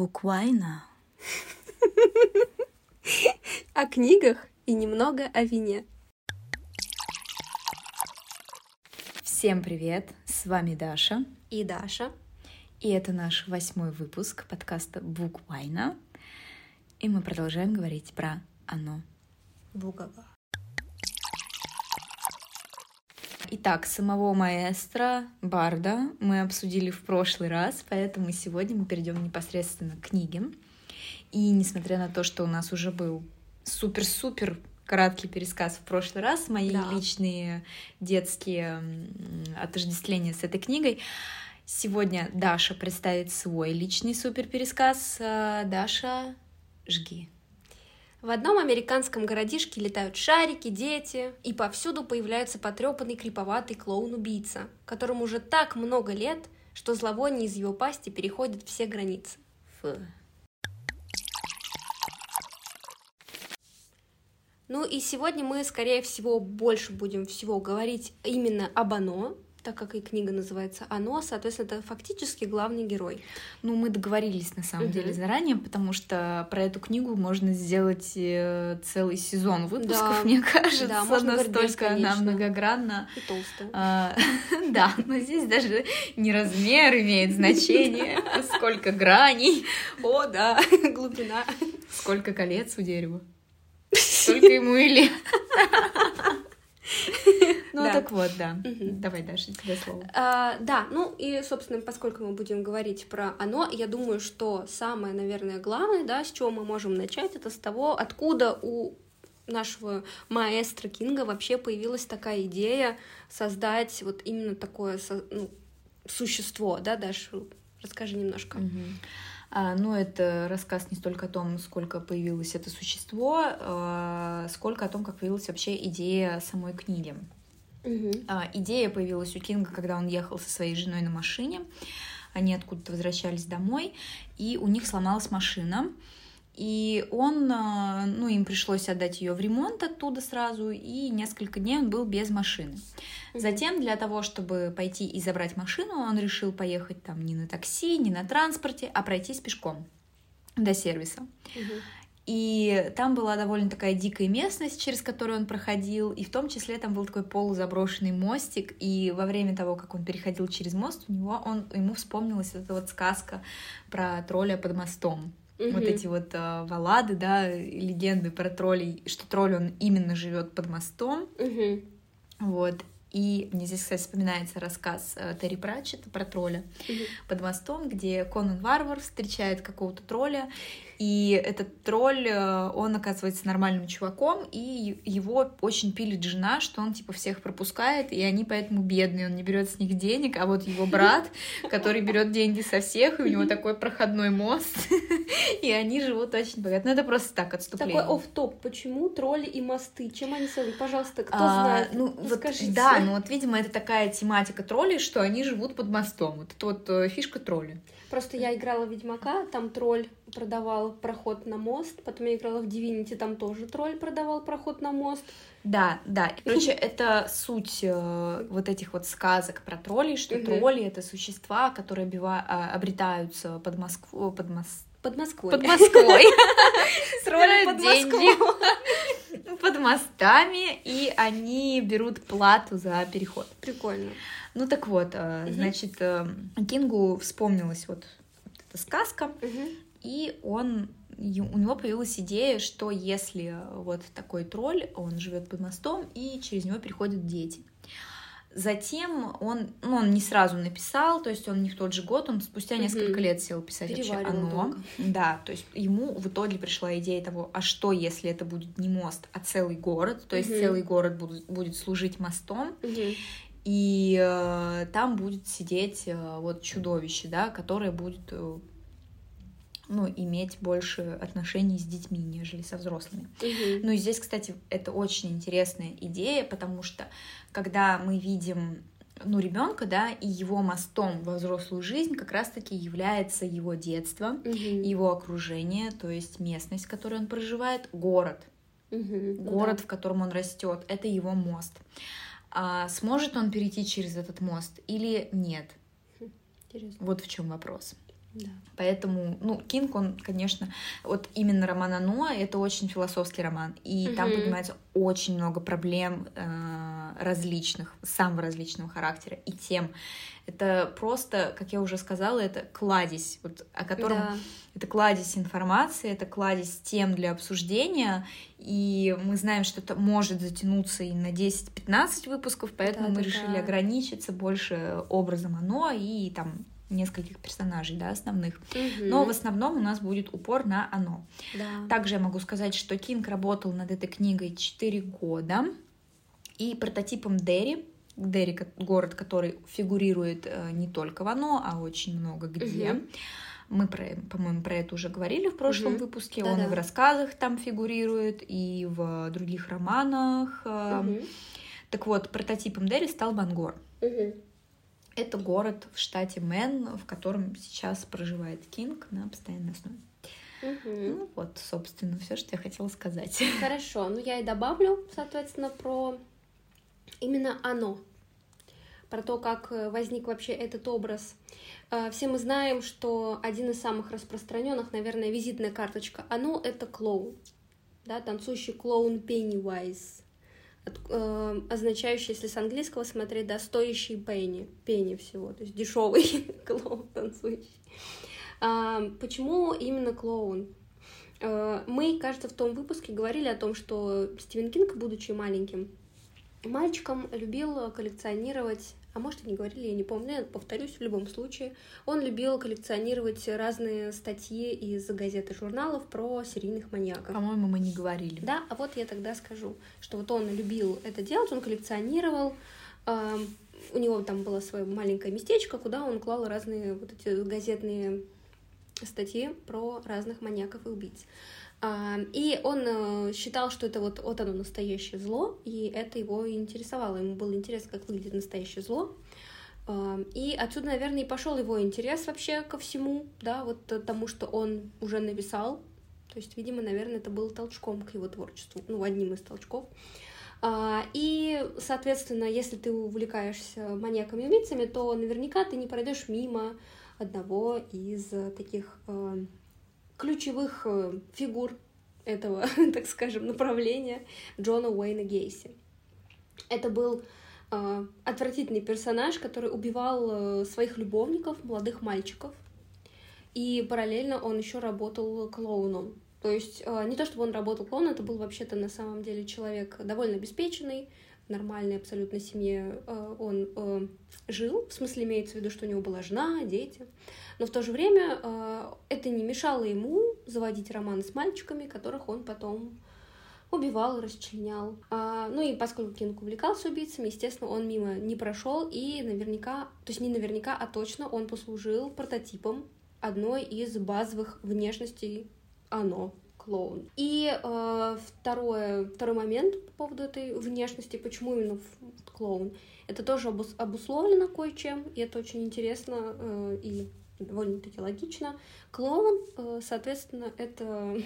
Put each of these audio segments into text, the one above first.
Буквально. О книгах и немного о вине. Всем привет! С вами Даша. И Даша. И это наш восьмой выпуск подкаста Буквально. И мы продолжаем говорить про оно. Бугова. Итак, самого маэстро Барда мы обсудили в прошлый раз, поэтому сегодня мы перейдем непосредственно к книге. И несмотря на то, что у нас уже был супер-супер краткий пересказ в прошлый раз, мои Да. личные детские отождествления с этой книгой, сегодня Даша представит свой личный супер пересказ. Даша, жги. В одном американском городишке летают шарики, дети, и повсюду появляется потрепанный криповатый клоун-убийца, которому уже так много лет, что зловоние из его пасти переходит все границы. Фу. Ну и сегодня мы, скорее всего, больше будем всего говорить именно об оно, так как и книга называется «Оно», соответственно, это фактически главный герой. Ну, мы договорились на самом Мгм. деле заранее, потому что про эту книгу можно сделать э, целый сезон выпусков, Да. мне кажется. Да, можно говорить настолько она многогранна. И толстая. А, Да, но здесь даже не размер имеет значение, а сколько граней, О, да, глубина. сколько колец у дерева. Столько ему и лет. Ну, Да. так вот, да. Давай, Даша, тебе слово. А, да, ну и, собственно, поскольку мы будем говорить про оно, я думаю, что самое, наверное, главное, да, с чего мы можем начать, это с того, откуда у нашего маэстро Кинга вообще появилась такая идея создать вот именно такое ну, существо, да, Даш, расскажи немножко. Мгм. А, ну, это рассказ не столько о том, сколько появилось это существо, а, сколько о том, как появилась вообще идея самой книги. А, идея появилась у Кинга, когда он ехал со своей женой на машине. Они откуда-то возвращались домой, и у них сломалась машина. И он, а, ну, им пришлось отдать ее в ремонт оттуда сразу, и несколько дней он был без машины. Затем для того, чтобы пойти и забрать машину, он решил поехать там не на такси, не на транспорте, а пройтись пешком до сервиса. И там была довольно такая дикая местность, через которую он проходил, и в том числе там был такой полузаброшенный мостик, и во время того, как он переходил через мост, у него он, ему вспомнилась эта вот сказка про тролля под мостом. Вот Мгм. эти вот э, баллады, да, легенды про троллей, что тролль, он именно живет под мостом, Мгм. вот. И мне здесь, кстати, вспоминается рассказ э, Терри Пратчета про тролля Мгм. под мостом, где Конан Варвар встречает какого-то тролля, и этот тролль, э, он оказывается нормальным чуваком, и его очень пилит жена, что он типа всех пропускает, и они поэтому бедные, он не берет с них денег, а вот его брат, который берет деньги со всех, и у него такой проходной мост, и они живут очень богато. Ну это просто так, отступление. Такой оф топ почему тролли и мосты? Чем они связаны? Пожалуйста, кто А, знает? Ну, вот, Скажите. да, ну вот, видимо, это такая тематика троллей, что они живут под мостом. Вот это вот э, фишка тролля. Просто я играла в Ведьмака, там тролль продавал проход на мост, потом я играла в Дивинити, там тоже тролль продавал проход на мост. Да, да. Короче, это суть э, вот этих вот сказок про троллей, что Мгм. тролли это существа, которые обива- а, обретаются под Москву, под, мос- Под Москвой. под Москвой, Тролли под деньги под мостами, и они берут плату за переход. Прикольно. Ну так вот, э, значит, э, Кингу вспомнилась вот эта сказка, Мгм. И он, у него появилась идея, что если вот такой тролль, он живет под мостом, и через него переходят дети. Затем он, ну, он не сразу написал, то есть он не в тот же год, он спустя Мгм. несколько лет сел писать вообще оно. долго. Да, то есть ему в итоге пришла идея того, а что если это будет не мост, а целый город, то есть Мгм. целый город будет, будет служить мостом, Мгм. и э, там будет сидеть э, вот чудовище, да, которое будет э, ну, иметь больше отношений с детьми, нежели со взрослыми. Мгм. Ну и здесь, кстати, это очень интересная идея, потому что когда мы видим ну, ребенка, да, и его мостом во взрослую жизнь как раз-таки является его детство, Мгм. его окружение, то есть местность, в которой он проживает, город. Ну город, да. в котором он растет, это его мост. А сможет он перейти через этот мост или нет? Интересно. Вот в чем вопрос. Да. Поэтому, ну, Кинг, он, конечно, вот именно роман Оно, это очень философский роман, и Мгм. там поднимается очень много проблем э, различных, самого различного характера и тем. Это просто, как я уже сказала, это кладезь, вот, о котором Да. это кладезь информации, это кладезь тем для обсуждения, и мы знаем, что это может затянуться и на 10-15 выпусков, поэтому мы Да-да-да. решили ограничиться больше образом оно и там нескольких персонажей, да, основных. Мгм. Но в основном у нас будет упор на оно. Да. Также я могу сказать, что Кинг работал над этой книгой 4 года, и прототипом Дерри, Дерри город, который фигурирует э, не только в оно, а очень много где. Мгм. Мы, про, по-моему, про это уже говорили в прошлом Мгм. выпуске. Он и Да-да. в рассказах там фигурирует, и в других романах. Мгм. Так вот, прототипом Дерри стал Бангор. Мгм. Это город в штате Мэн, в котором сейчас проживает Кинг на постоянной основе. Мгм. Ну вот, собственно, все, что я хотела сказать. Хорошо, ну я и добавлю, соответственно, про именно оно, про то, как э, возник вообще этот образ. Э, Все мы знаем, что один из самых распространенных, наверное, визитная карточка оно это клоун, да, танцующий клоун Пеннивайз, э, означающий, если с английского смотреть, да, стоящий пенни, пенни всего, то есть дешевый клоун танцующий. А, почему именно клоун? Э, Мы, кажется, в том выпуске говорили о том, что Стивен Кинг, будучи маленьким мальчиком, любил коллекционировать, а может и не говорили, я не помню, я повторюсь в любом случае, он любил коллекционировать разные статьи из газет и журналов про серийных маньяков. По-моему, мы не говорили. Да, а вот я тогда скажу, что вот он любил это делать, он коллекционировал, эм, у него там было свое маленькое местечко, куда он клал разные вот эти газетные статьи про разных маньяков и убийц. А, И он э, считал, что это вот, вот оно настоящее зло, и это его интересовало. Ему было интересно, как выглядит настоящее зло. А, И отсюда, наверное, и пошел его интерес вообще ко всему, да, вот тому, что он уже написал. То есть, видимо, наверное, это было толчком к его творчеству, ну, одним из толчков. А, И, соответственно, если ты увлекаешься маньяками и убийцами, то наверняка ты не пройдешь мимо одного из таких э, ключевых э, фигур этого, так скажем, направления Джона Уэйна Гейси. Это был э, отвратительный персонаж, который убивал э, своих любовников, молодых мальчиков, и параллельно он еще работал клоуном. То есть не то, чтобы он работал клоуном, это был вообще-то на самом деле человек довольно обеспеченный, нормальной абсолютно семье э, он э, жил, в смысле имеется в виду, что у него была жена, дети. Но в то же время э, это не мешало ему заводить романы с мальчиками, которых он потом убивал, расчленял. А, ну и поскольку Кинг увлекался убийцами, естественно, он мимо не прошел и наверняка, то есть не наверняка, а точно он послужил прототипом одной из базовых внешностей оно клоун. И э, второе, второй момент по поводу этой внешности, почему именно клоун, это тоже обус- обусловлено кое-чем, и это очень интересно э, и довольно-таки логично. Клоун, э, соответственно, это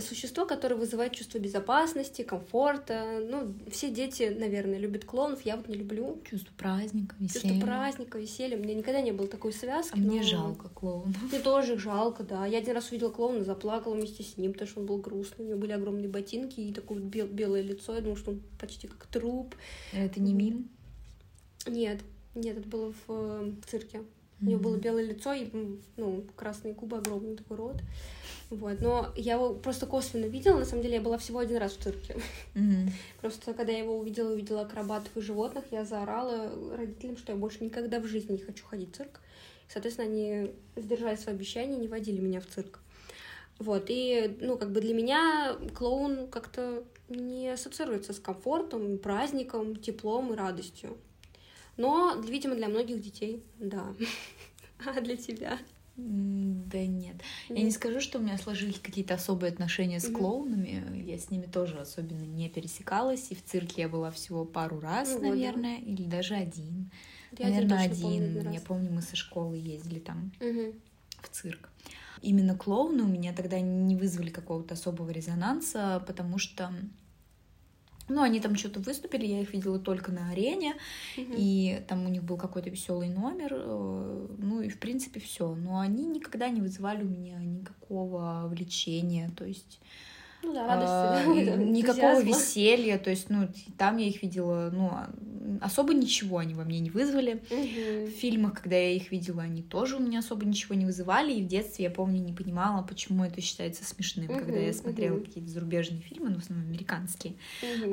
существо, которое вызывает чувство безопасности, комфорта. Ну, все дети, наверное, любят клоунов, я вот не люблю. Чувство праздника, Чувство веселья. праздника, веселья. Меня никогда не было такой связки. А мне но- жалко клоуна. мне тоже их жалко, да. Я один раз увидела клоуна, заплакала вместе с ним, потому что он был грустный. У него были огромные ботинки и такое вот бел- белое лицо. Я думала, что он почти как труп. Это не мим? Нет, нет, это было в, э, в цирке. У него было белое лицо и ну, красные губы, огромный такой рот. Вот. Но я его просто косвенно видела. На самом деле я была всего один раз в цирке. Мгм. Просто когда я его увидела, увидела акробатов и животных, я заорала родителям, что я больше никогда в жизни не хочу ходить в цирк. Соответственно, они сдержали свои обещания, не водили меня в цирк. Вот, и, ну, как бы для меня клоун как-то не ассоциируется с комфортом, праздником, теплом и радостью. Но, видимо, для многих детей, да. А для тебя? Да нет. Я не скажу, что у меня сложились какие-то особые отношения с Мгм. клоунами. Я с ними тоже особенно не пересекалась. И в цирке я была всего пару раз, Ну вот, да. наверное, или даже один. Я наверное, помню один. один Я помню, мы со школы ездили там Мгм. в цирк. Именно клоуны у меня тогда не вызвали какого-то особого резонанса, потому что Ну, они там что-то выступили, я их видела только на арене, Мгм. и там у них был какой-то веселый номер, э, ну и в принципе все. Но они никогда не вызывали у меня никакого влечения, то есть Ну да, а, радости, да, никакого веселья, то есть, ну, там я их видела, ну, а, особо ничего они во мне не вызвали. В фильмах, когда я их видела, они тоже у меня особо ничего не вызывали. И в детстве я помню, не понимала, почему это считается смешным. Когда я смотрела какие-то зарубежные фильмы, ну, в основном американские,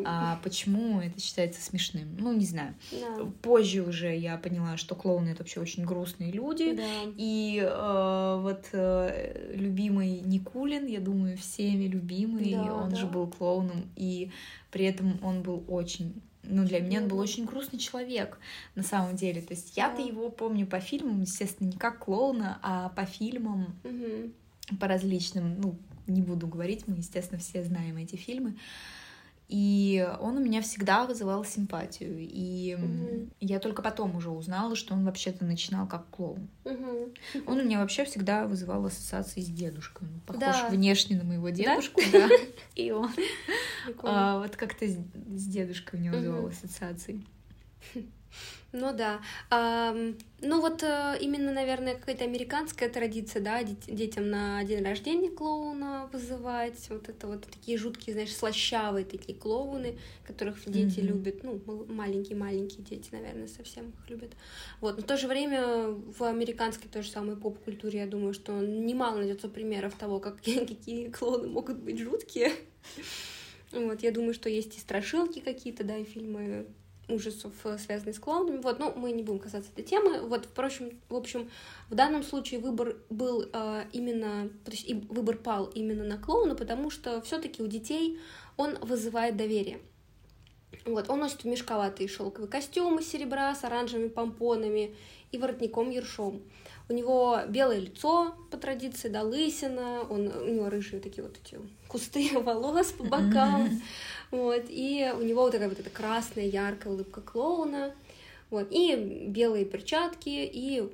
а почему это считается смешным? Ну, не знаю. Да. Позже уже я поняла, что клоуны это вообще очень грустные люди. Да. И э, вот э, любимый Никулин, я думаю, всеми любимый, Да, он да. же был клоуном, и при этом он был очень ну, для меня он был очень грустный человек, на самом деле. То есть я-то Да. его помню по фильмам, естественно, не как клоуна, а по фильмам, Мгм. по различным, ну, не буду говорить, мы, естественно, все знаем эти фильмы. И он у меня всегда вызывал симпатию. И Мгм. я только потом уже узнала, что он вообще-то начинал как клоун. Мгм. Он у меня вообще всегда вызывал ассоциации с дедушкой. Он похож Да. внешне на моего дедушку, да. И он а, вот как-то с дедушкой у него вызывал ассоциации. Ну да. Ну вот э, именно, наверное, какая-то американская традиция, да, дет- детям на день рождения клоуна вызывать. Вот это вот такие жуткие, знаешь, слащавые такие клоуны, которых дети Мгм. любят. Ну, мал- маленькие-маленькие дети, наверное, совсем их любят. Вот. Но в то же время в американской той же самой поп-культуре, я думаю, что немало найдется примеров того, как, какие клоуны могут быть жуткие. Вот, я думаю, что есть и страшилки какие-то, да, и фильмы ужасов, э, связанные с клоунами. Вот, но мы не будем касаться этой темы. Вот, впрочем, в общем, в данном случае выбор был э, именно, то есть выбор пал именно на клоуна, потому что все-таки у детей он вызывает доверие. Вот, он носит мешковатый шелковый костюм из серебра с оранжевыми помпонами и воротником ершом. У него белое лицо, по традиции, да, лысина, он, у него рыжие такие вот эти кусты волос по бокам, вот, и у него вот такая вот эта красная, яркая улыбка клоуна, вот, и белые перчатки, и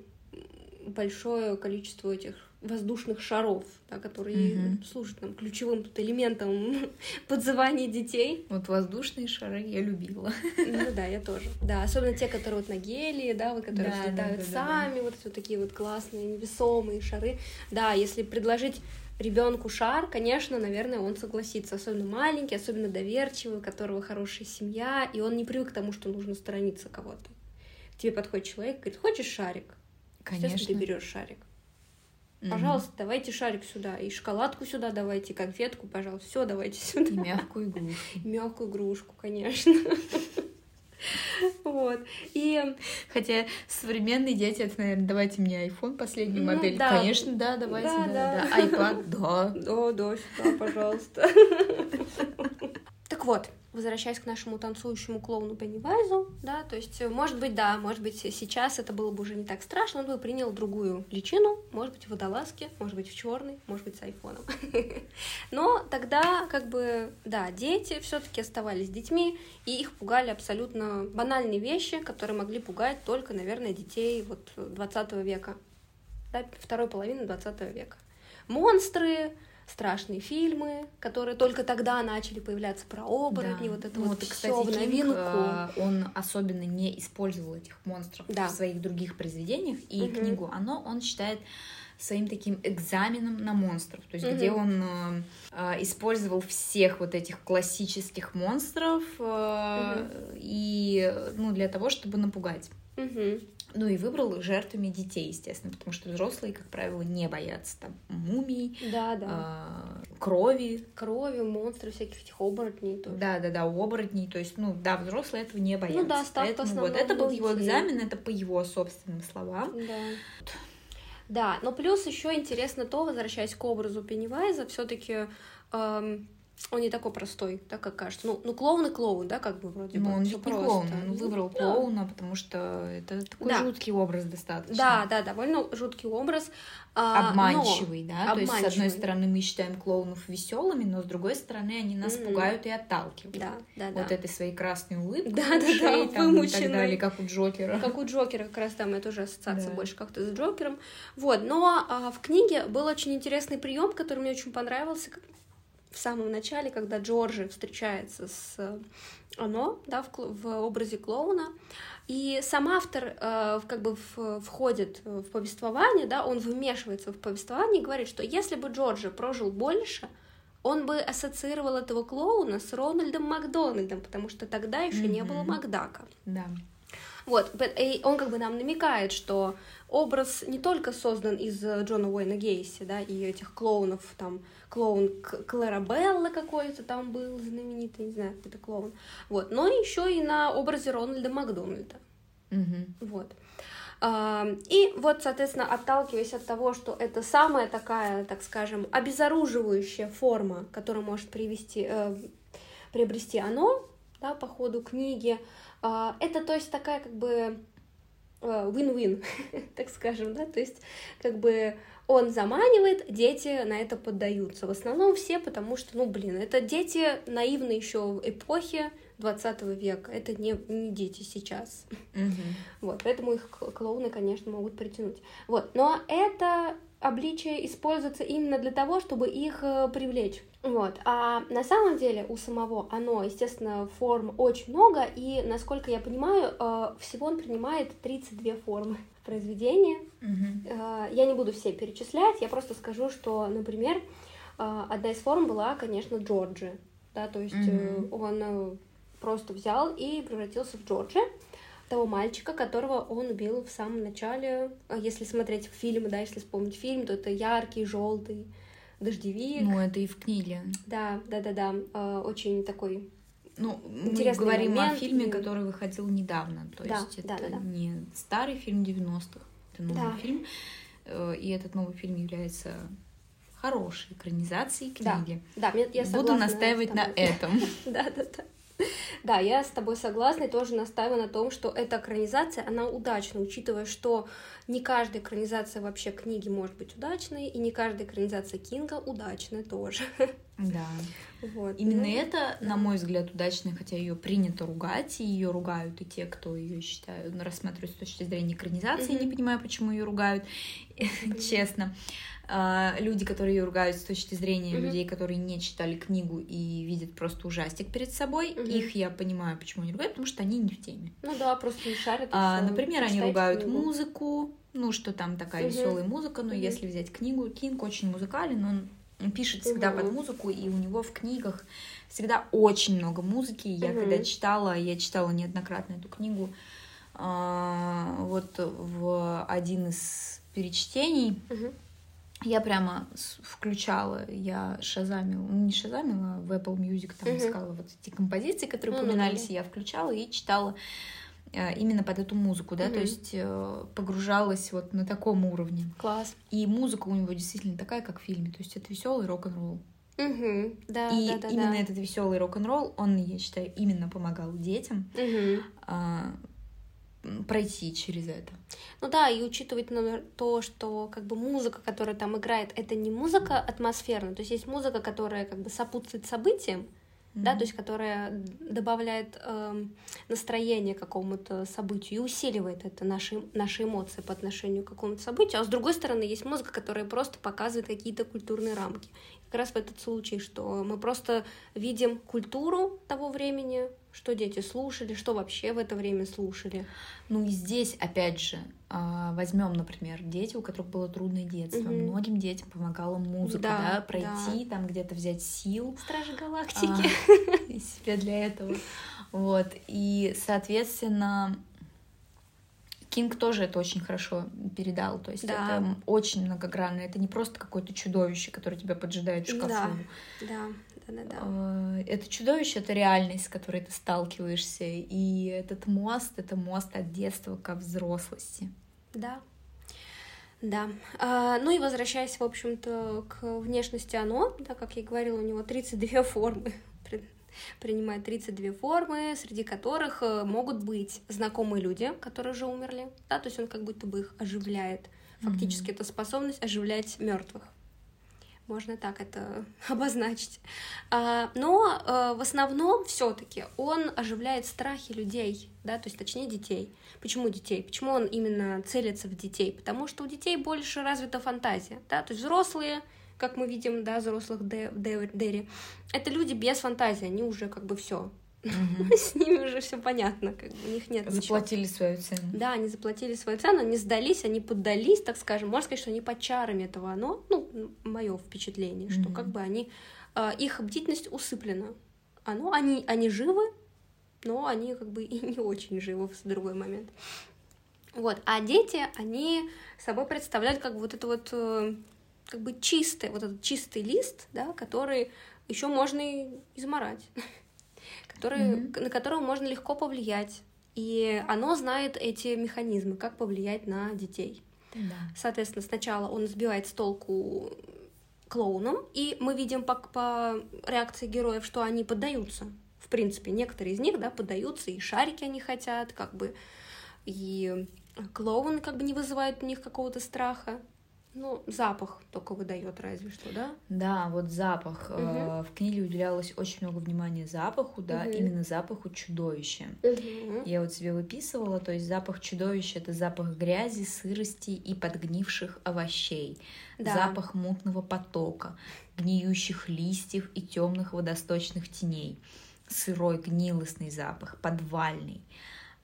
большое количество этих воздушных шаров, да, которые Мгм. служат нам ключевым тут элементом подзывания детей. Вот воздушные шары я любила. Ну да, я тоже. Да, особенно те, которые вот на гелии, да, вот которые Да, да, взлетают да, да, сами, вот эти вот такие вот классные невесомые шары. Да, если предложить ребенку шар, конечно, наверное, он согласится, особенно маленький, особенно доверчивый, у которого хорошая семья, и он не привык к тому, что нужно сторониться кого-то. К тебе подходит человек, говорит, хочешь шарик? Естественно, ты Конечно. берешь шарик. Пожалуйста, давайте шарик сюда, и шоколадку сюда давайте, и конфетку, пожалуйста, все давайте сюда. И мягкую игрушку. Мягкую игрушку, конечно. Вот. И Хотя современные дети, это, наверное, давайте мне iPhone последнюю Ну, модель. да. Конечно, да, давайте, Да, да, да. да. iPad, да. Да, да, сюда, пожалуйста. Так вот, возвращаясь к нашему танцующему клоуну Пеннивайзу, да, то есть, э, может быть, да, может быть, сейчас это было бы уже не так страшно, он бы принял другую личину, может быть, в водолазке, может быть, в черный, может быть, с айфоном. Но тогда, как бы, да, дети все-таки оставались детьми, и их пугали абсолютно банальные вещи, которые могли пугать только, наверное, детей вот 20 века, да, второй половины 20 века. Монстры, страшные фильмы, которые только тогда начали появляться про оборотни, Да. вот это Ну, вот, и, все в Кинг, новинку. э, он особенно не использовал этих монстров Да. в своих других произведениях, и Мгм. книгу «Оно» он считает своим таким экзаменом на монстров, то есть Мгм. где он э, э, использовал всех вот этих классических монстров э, и ну для того, чтобы напугать. Мгм. Ну и выбрал жертвами детей, естественно, потому что взрослые, как правило, не боятся там мумий, Да, да. а, крови, Крови, монстры, всяких этих оборотней тоже. да, да, да, оборотней, то есть, ну, да, взрослые этого не боятся. Ну да, ставка Поэтому вот это был для его детей. экзамен, это по его собственным словам. Да. Да, но плюс еще интересно то, возвращаясь к образу Пеннивайза, все-таки он не такой простой, так как кажется. Ну, ну клоун и клоун, да, как бы вроде Но бы. он не просто. клоун, он Ну, выбрал да. клоуна, потому что это такой Да. жуткий образ достаточно. Да, да, довольно жуткий образ. а, Обманчивый, но- да, то есть с одной обманчивый. стороны мы считаем клоунов веселыми, но с другой стороны они нас Мгм. пугают и отталкивают. Да, да, да. Вот этой своей красной улыбкой, Да, да, да, и так вымученной. далее, как у Джокера. Как у Джокера, как раз там это уже ассоциация Да. больше как-то с Джокером. Вот, но а, в книге был очень интересный прием, который мне очень понравился. В самом начале, когда Джорджи встречается с э, оно, да, в, в образе клоуна, и сам автор э, как бы в, входит в повествование, да, он вмешивается в повествование и говорит, что если бы Джорджи прожил больше, он бы ассоциировал этого клоуна с Рональдом Макдональдом, потому что тогда еще mm-hmm. не было Макдака. Да. Вот, и он как бы нам намекает, что образ не только создан из э, Джона Уэйна Гейси, да, и этих клоунов, там, клоун Кларабелла какой-то там был знаменитый, не знаю, это клоун, вот, но еще и на образе Рональда Макдональда. Mm-hmm. Вот. И вот, соответственно, отталкиваясь от того, что это самая такая, так скажем, обезоруживающая форма, которая может привести, э, приобрести оно, да, по ходу книги, а, это, то есть, такая как бы win-win, э, так скажем, да, то есть как бы он заманивает, дети на это поддаются. В основном все, потому что, ну, блин, это дети наивные еще в эпохе 20 века, это не, не дети сейчас. Mm-hmm. Вот, поэтому их клоуны, конечно, могут притянуть. Вот, но это обличие используется именно для того, чтобы их э, привлечь. Вот. А на самом деле у самого оно, естественно, форм очень много, и, насколько я понимаю, э, всего он принимает 32 формы произведения. Mm-hmm. Я не буду все перечислять, я просто скажу, что, например, одна из форм была, конечно, Джорджи. Да, то есть mm-hmm. он просто взял и превратился в Джорджа того мальчика, которого он убил в самом начале. Если смотреть фильм, да, если вспомнить фильм, то это яркий, желтый дождевик. Ну, это и в книге. Да, да, да, да. Очень такой ну, Интересный мы говорим момент. о фильме, который выходил недавно. То да, есть да, это да, да. не старый фильм 90-х, это новый Да. фильм. Э, И этот новый фильм является хорошей экранизацией книги. Да, мне- я Буду настаивать на этом. Да, да, да. Да, я с тобой согласна и тоже настаиваю на том, что эта экранизация, она удачна, учитывая, что не каждая экранизация вообще книги может быть удачной, и не каждая экранизация Кинга удачная тоже. Да. Вот. Именно Ну, это, на мой взгляд, удачно, хотя ее принято ругать, и ее ругают и те, кто ее считают, ну, рассматривают с точки зрения экранизации, Мгм. не понимаю, почему ее ругают, честно. А, Люди, которые ее ругают с точки зрения Мгм. людей, которые не читали книгу и видят просто ужастик перед собой, Мгм. их я понимаю, почему они ругают, потому что они не в теме. Ну да, просто не шарят. А, всё. например, они ругают книгу. музыку, ну, что там такая Мгм. веселая музыка, но Мгм. если взять книгу, Кинг очень музыкален, он пишет всегда Мгм. под музыку, и у него в книгах всегда очень много музыки. Я Мгм. когда читала, я читала неоднократно эту книгу, а, вот в один из перечтений Мгм. Я прямо включала, я шазамила, ну, не шазамила, а в Apple Music там Мгм. искала вот эти композиции, которые ну, упоминались, и я включала и читала э, именно под эту музыку, да, то Мгм. есть э, погружалась вот на таком уровне. Класс. И музыка у него действительно такая, как в фильме, то есть это веселый рок-н-ролл. Мгм. Да, и да, да, именно да. этот веселый рок-н-ролл, он, я считаю, именно помогал детям а, м, пройти через это. Ну да, и учитывать например, то, что как бы музыка, которая там играет, это не музыка атмосферная, то есть есть музыка, которая как бы сопутствует событиям, да, Мгм. то есть которая добавляет эм, настроение какому-то событию и усиливает это наши, наши эмоции по отношению к какому-то событию. А с другой стороны, есть музыка, которая просто показывает какие-то культурные рамки. Как раз в этот случай, что мы просто видим культуру того времени, что дети слушали, что вообще в это время слушали. Ну и здесь, опять же, а, возьмем, например, дети, у которых было трудное детство. Мгм. Многим детям помогала музыка, Да, да, пройти, там где-то взять сил Стражи а, Галактики. из себя для этого. Вот. И, соответственно, Кинг тоже это очень хорошо передал. То есть Да. это очень многогранно. Это не просто какое-то чудовище, которое тебя поджидает в шкафу. Да, да, да, да, да. Это чудовище, это реальность, с которой ты сталкиваешься. И этот мост, это мост от детства ко взрослости. Да. Да. А, ну и возвращаясь, в общем-то, к внешности оно, да, как я и говорила, у него 32 формы. При- Принимает 32 формы, среди которых э, могут быть знакомые люди, которые уже умерли. Да, то есть он как будто бы их оживляет. Фактически это способность оживлять мертвых. можно так это обозначить. А, но а, в основном все-таки он оживляет страхи людей, да, то есть точнее детей. Почему детей? Почему он именно целится в детей? Потому что у детей больше развита фантазия, да, то есть взрослые, как мы видим, да, взрослых Дерри, это люди без фантазии, они уже как бы все Угу. С ними уже все понятно, как бы у них нет. Заплатили ничего. свою цену. Да, они заплатили свою цену, они сдались, они поддались, так скажем. Можно сказать, что они под чарами этого оно, ну, мое впечатление, что как бы они э, их бдительность усыплена. Оно, они, они живы, но они как бы и не очень живы в другой момент. Вот, а дети, они собой представляют как бы вот это вот э, как бы чистый, вот этот чистый лист, да, который еще можно и изморать. который, mm-hmm. на которого можно легко повлиять. И оно знает эти механизмы, как повлиять на детей. Да. Соответственно, сначала он сбивает с толку клоуном, и мы видим по, по реакции героев, что они поддаются. В принципе, некоторые из них, да, поддаются, и шарики они хотят, как бы, и клоун как бы не вызывает у них какого-то страха. Ну, запах только выдает разве что, да? Да, вот запах. Угу. В книге уделялось очень много внимания запаху, да, угу. именно запаху чудовища. Угу. Я вот себе выписывала, то есть запах чудовища это запах грязи, сырости и подгнивших овощей, да. запах мутного потока, гниющих листьев и темных водосточных теней, сырой гнилостный запах, подвальный.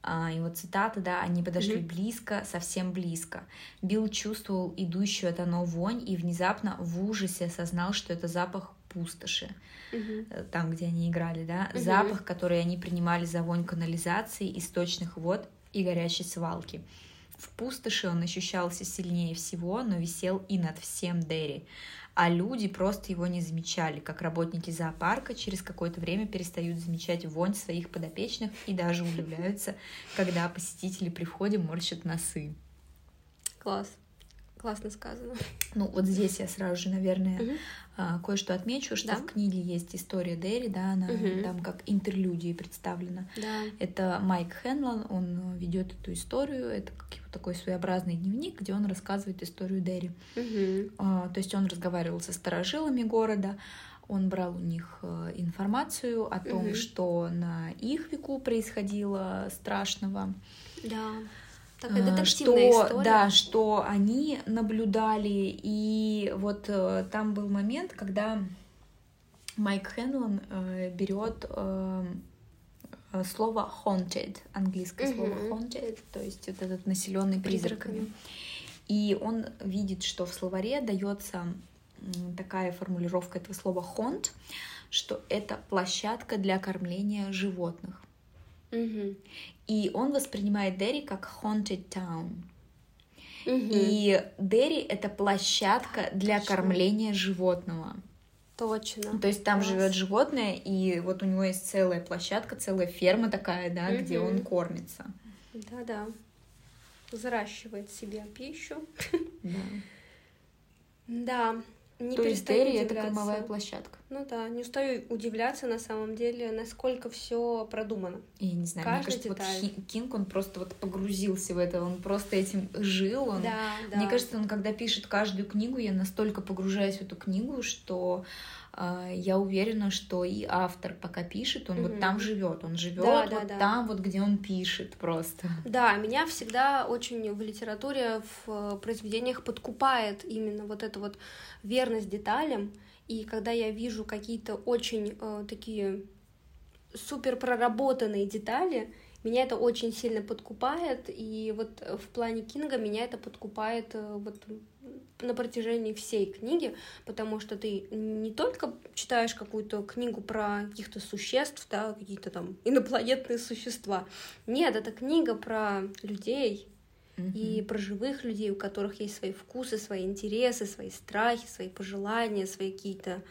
А, его цитата, да, они подошли mm-hmm. близко, совсем близко. Билл чувствовал идущую от оно вонь и внезапно в ужасе осознал, что это запах пустоши, mm-hmm. там, где они играли, да, mm-hmm. запах, который они принимали за вонь канализации, источных вод и горящей свалки. В пустоши он ощущался сильнее всего, но висел и над всем Дерри а люди просто его не замечали, как работники зоопарка через какое-то время перестают замечать вонь своих подопечных и даже удивляются, когда посетители при входе морщат носы. Класс. Классно сказано. Ну, вот здесь я сразу же, наверное, угу. кое-что отмечу, что да? в книге есть история Дерри, да, она угу. там как интерлюдии представлена. Да. Это Майк Хенлон, он ведет эту историю, это как его такой своеобразный дневник, где он рассказывает историю Дерри. Угу. А, то есть он разговаривал со старожилами города, он брал у них э, информацию о том, угу. что на их веку происходило страшного. Да. Такая э, что, история. Да, что они наблюдали, и вот э, там был момент, когда Майк Хенлон э, берет э, э слово haunted, английское mm-hmm. слово haunted, то есть вот этот населенный призраками. призраками. И он видит, что в словаре дается такая формулировка этого слова haunt, что это площадка для кормления животных. Угу. И он воспринимает Дерри как haunted town. Угу. И Дерри это площадка для Точно. кормления животного. Точно. То есть там живет животное, и вот у него есть целая площадка, целая ферма такая, да, угу. где он кормится. Да-да. Заращивает себе пищу. Да. Да. Не То есть Дерри — это кормовая площадка. Ну да, не устаю удивляться на самом деле, насколько все продумано. Я не знаю, Каждый мне кажется, деталь. вот Кинг, он просто вот погрузился в это, он просто этим жил. Он... Да, да. Мне кажется, он когда пишет каждую книгу, я настолько погружаюсь в эту книгу, что я уверена, что и автор пока пишет, он mm-hmm. вот там живет, он живет да, вот да, там, вот где он пишет просто. Да, меня всегда очень в литературе, в произведениях подкупает именно вот эта вот верность деталям, и когда я вижу какие-то очень э, такие супер проработанные детали, меня это очень сильно подкупает, и вот в плане Кинга меня это подкупает э, вот на протяжении всей книги, потому что ты не только читаешь какую-то книгу про каких-то существ, да, какие-то там инопланетные существа. Нет, это книга про людей, mm-hmm. и про живых людей, у которых есть свои вкусы, свои интересы, свои страхи, свои пожелания, свои какие-то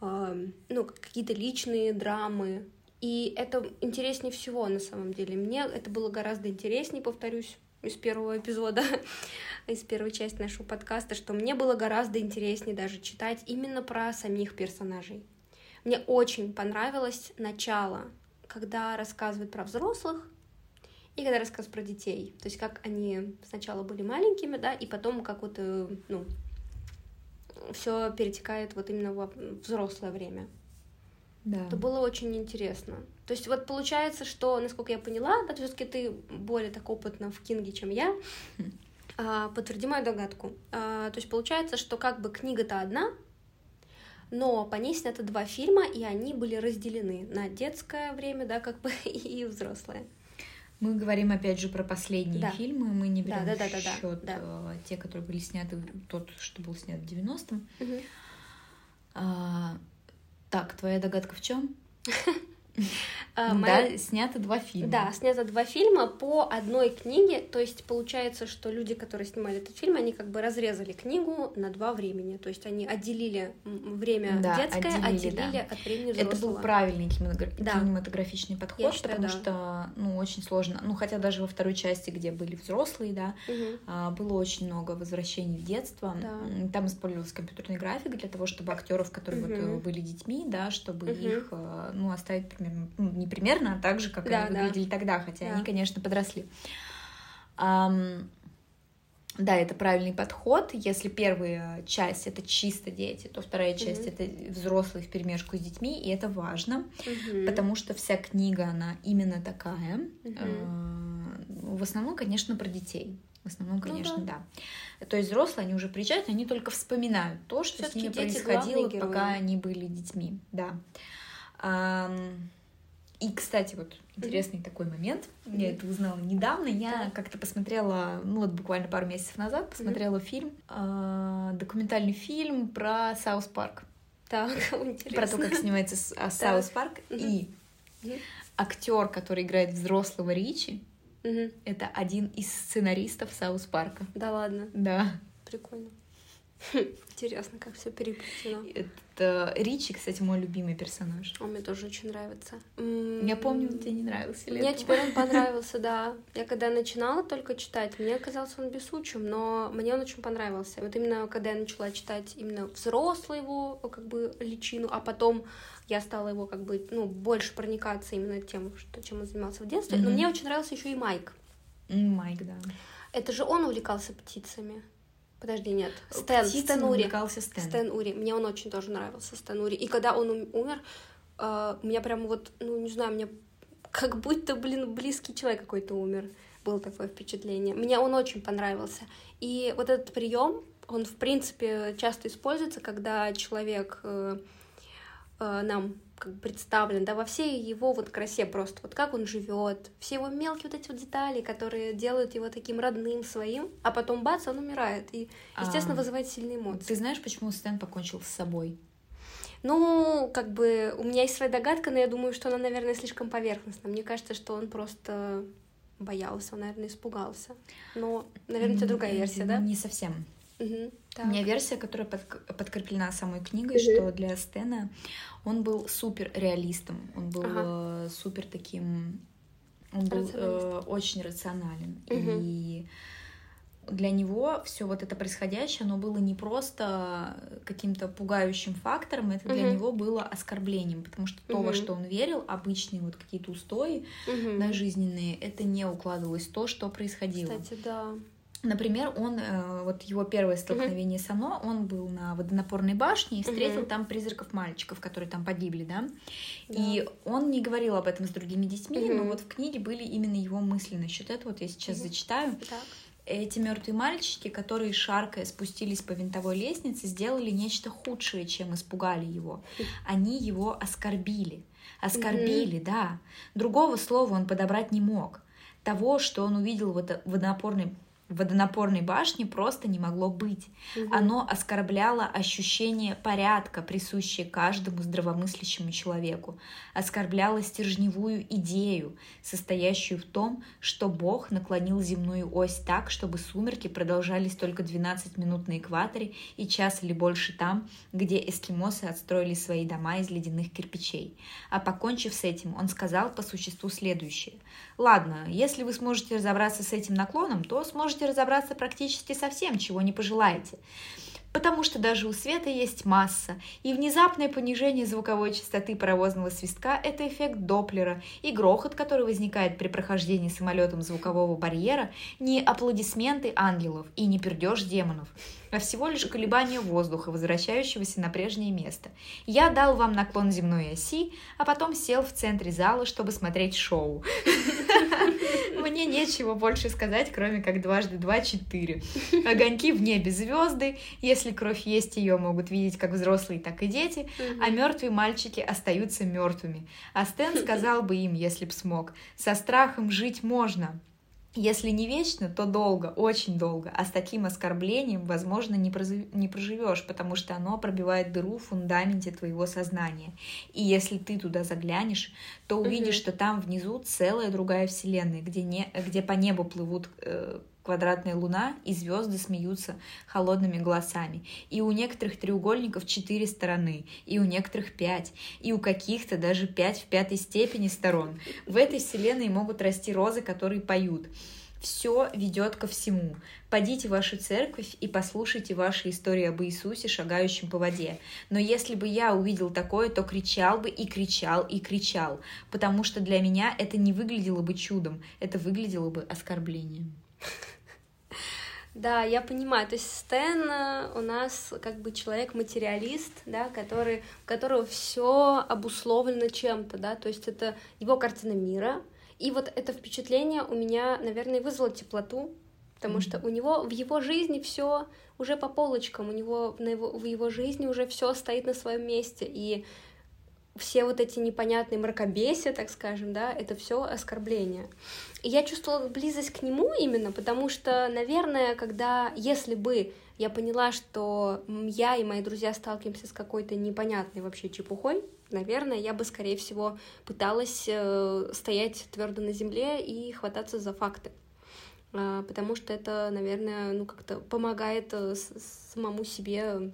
э, ну, какие-то личные драмы. И это интереснее всего на самом деле. Мне это было гораздо интереснее, повторюсь, из первого эпизода, из первой части нашего подкаста, что мне было гораздо интереснее даже читать именно про самих персонажей. Мне очень понравилось начало, когда рассказывают про взрослых и когда рассказывают про детей. То есть как они сначала были маленькими, да, и потом как вот, э, ну, все перетекает вот именно во взрослое время. Да. Это было очень интересно. То есть вот получается, что, насколько я поняла, да, все-таки ты более так опытна в Кинге, чем я. А, подтверди мою догадку. А, то есть получается, что как бы книга-то одна, но по ней снято два фильма, и они были разделены на детское время, да, как бы и взрослое. Мы говорим опять же про последние Да. фильмы, мы не берем Да, да, да, да, счет да. э, те, которые были сняты, тот, что был снят в 90-м. Мгм. А, так, твоя догадка в чем? А, моя- Да, снято два фильма. Да, снято два фильма по одной книге, то есть получается, что люди, которые снимали этот фильм, они как бы разрезали книгу на два времени, то есть они отделили время Да, детское, отделили, отделили, да. от времени Это взрослого. был правильный кинематогра- Да. кинематографичный подход, считаю, потому да. что, ну, очень сложно. Ну, хотя даже во второй части, где были взрослые, да, а, было очень много возвращений в детство. Да. Там использовался компьютерный график для того, чтобы актеров, которые вот, Мгм. э, были детьми, да, чтобы Мгм. их, э, ну, оставить примерно, ну, не примерно, а так же, как Да, они да. выглядели тогда, хотя Да. они, конечно, подросли. Ам, Да, это правильный подход. Если первая часть это чисто дети, то вторая часть Мгм. это взрослые в перемешку с детьми, и это важно. Мгм. Потому что вся книга, она именно такая. Э, В основном, конечно, про детей. В основном, конечно, Ну да. да. То есть взрослые, они уже приезжают, они только вспоминают то, что с Всё-таки ними дети происходило, пока они были детьми. Да. И, кстати, вот интересный такой момент. Я Мгм. это узнала недавно. Я Так. как-то посмотрела, ну вот буквально пару месяцев назад, посмотрела фильм, а, документальный фильм про South Park. Так, интересно. Про то, как снимается а, South Park. И актер, который играет взрослого Ричи, это один из сценаристов Саус Парка. Да ладно, Да. прикольно. Интересно, как все переплетено. Это Ричи, кстати, мой любимый персонаж. Он мне тоже очень нравится. Я помню, тебе не нравился. Мне теперь он понравился, да. Я когда начинала только читать, мне казался он бесучим, но мне он очень понравился. Вот именно когда я начала читать именно взрослый его как бы личину, а потом я стала его как бы ну больше проникаться именно тем, что, чем он занимался в детстве. Но мне очень нравился еще и Майк. Майк, да. Это же он увлекался птицами. Подожди, нет. Стэн, Птицами Стэн Ури. Стэн. Стэн Ури. Мне он очень тоже нравился, Стэн Ури. И когда он ум- умер, э, у меня прям вот, ну, не знаю, мне как будто, блин, близкий человек какой-то умер. Было такое впечатление. Мне он очень понравился. И вот этот прием, он, в принципе, часто используется, когда человек э, э, нам как представлен, да, во всей его вот красе просто, вот как он живет, все его мелкие вот эти вот детали, которые делают его таким родным своим, а потом бац, он умирает, и, естественно, А, вызывает сильные эмоции. Ты знаешь, почему Стэн покончил с собой? Ну, как бы у меня есть своя догадка, но я думаю, что она, наверное, слишком поверхностна. Мне кажется, что он просто боялся, он, наверное, испугался. Но, наверное, тебя другая версия, ну, да? Не совсем. Мгм, так. У меня версия, которая подк- подкреплена самой книгой, что для Стэна он был супер реалистом, он был Ага. э, супер таким, он был э, очень рационален. Мгм. И для него все вот это происходящее, оно было не просто каким-то пугающим фактором, это для Мгм. него было оскорблением, потому что то, во что он верил, обычные вот какие-то устои Мгм. да, жизненные, это не укладывалось в то, что происходило. Кстати, да. Например, он, э, вот его первое столкновение с Оно, он был на водонапорной башне и встретил Мгм. там призраков мальчиков, которые там погибли, да? Да. И он не говорил об этом с другими детьми, но Мгм. вот в книге были именно его мысли насчет этого. Вот я сейчас Мгм. зачитаю. Так. Эти мертвые мальчики, которые шаркая спустились по винтовой лестнице, сделали нечто худшее, чем испугали его. Они его оскорбили. Оскорбили, да. Другого слова он подобрать не мог. Того, что он увидел в водонапорной водонапорной башне просто не могло быть. Мгм. Оно оскорбляло ощущение порядка, присущее каждому здравомыслящему человеку, оскорбляло стержневую идею, состоящую в том, что Бог наклонил земную ось так, чтобы сумерки продолжались только 12 минут на экваторе и час или больше там, где эскимосы отстроили свои дома из ледяных кирпичей. А покончив с этим, он сказал по существу следующее. «Ладно, если вы сможете разобраться с этим наклоном, то сможете разобраться практически со всем, чего не пожелаете. потому что даже у света есть масса, и внезапное понижение звуковой частоты паровозного свистка – это эффект Доплера, и грохот, который возникает при прохождении самолетом звукового барьера, не аплодисменты ангелов и не пердеж демонов а всего лишь колебание воздуха, возвращающегося на прежнее место. Я дал вам наклон земной оси, а потом сел в центре зала, чтобы смотреть шоу. Мне нечего больше сказать, кроме как дважды два — четыре. Огоньки в небе звезды, если кровь есть, ее могут видеть как взрослые, так и дети, а мертвые мальчики остаются мертвыми. А Стэн сказал бы им, если б смог, со страхом жить можно, если не вечно, то долго, очень долго. А с таким оскорблением, возможно, не, проживешь, потому что оно пробивает дыру в фундаменте твоего сознания. И если ты туда заглянешь, то увидишь, угу. что там внизу целая другая вселенная, где, не... где по небу плывут э, квадратная луна, и звезды смеются холодными голосами. И у некоторых треугольников четыре стороны, и у некоторых пять, и у каких-то даже пять в пятой степени сторон. В этой вселенной могут расти розы, которые поют. Все ведет ко всему. Пойдите в вашу церковь и послушайте ваши истории об Иисусе, шагающем по воде. Но если бы я увидел такое, то кричал бы и кричал и кричал, потому что для меня это не выглядело бы чудом, это выглядело бы оскорблением. Да, я понимаю. То есть Стэн э, у нас как бы человек-материалист, да, который, у которого все обусловлено чем-то, да, то есть это его картина мира. И вот это впечатление у меня, наверное, вызвало теплоту, потому mm-hmm. что у него в его жизни все уже по полочкам, у него, на его в его жизни уже все стоит на своем месте, и все вот эти непонятные мракобесия, так скажем, да, это все оскорбление. И я чувствовала близость к нему именно, потому что, наверное, когда, если бы я поняла, что я и мои друзья сталкиваемся с какой-то непонятной вообще чепухой, наверное, я бы, скорее всего, пыталась э, стоять твердо на земле и хвататься за факты. Э, потому что это, наверное, ну как-то помогает э, самому себе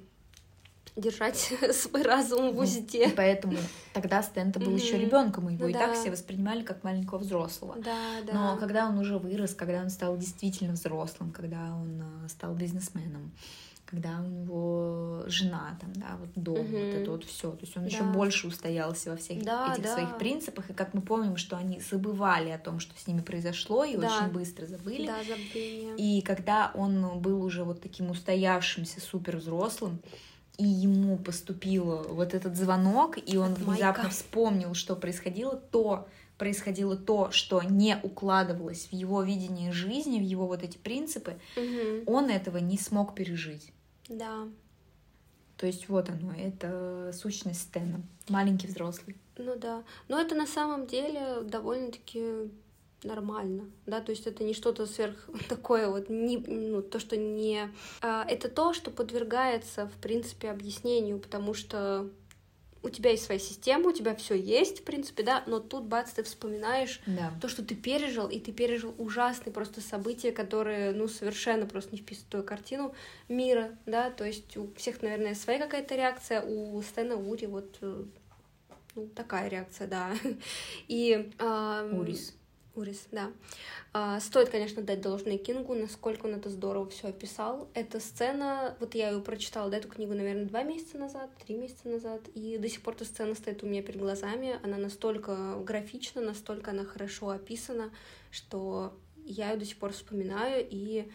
держать свой разум в узде. И поэтому тогда Стэнта был еще ребенком, его ну, и да. так все воспринимали как маленького взрослого. Да, да. Но когда он уже вырос, когда он стал действительно взрослым, когда он э, стал бизнесменом, когда у него жена там, да, вот дом, угу. вот это вот все. То есть он да. еще больше устоялся во всех да, этих да. своих принципах. И как мы помним, что они забывали о том, что с ними произошло, и да. очень быстро забыли. Да, забыли. И когда он был уже вот таким устоявшимся, супер взрослым, и ему поступил вот этот звонок, и он внезапно вспомнил, что происходило, то происходило то, что не укладывалось в его видение жизни, в его вот эти принципы, угу. он этого не смог пережить. Да. То есть вот оно, это сущность Стэна, маленький взрослый. Ну да, но это на самом деле довольно-таки нормально, да, то есть это не что-то сверх такое вот, не, ну, то, что не... А, это то, что подвергается, в принципе, объяснению, потому что у тебя есть своя система, у тебя все есть, в принципе, да, но тут, бац, ты вспоминаешь да. то, что ты пережил, и ты пережил ужасные просто события, которые, ну, совершенно просто не вписывают в твою картину мира, да, то есть у всех, наверное, своя какая-то реакция, у Стэна Ури вот э, ну, такая реакция, да. И... Э, Урис. Урис, да. А, стоит, конечно, дать должное Кингу, насколько он это здорово все описал. Эта сцена, вот я ее прочитала, да, эту книгу, наверное, два месяца назад, три месяца назад, и до сих пор эта сцена стоит у меня перед глазами. Она настолько графична, настолько она хорошо описана, что я ее до сих пор вспоминаю и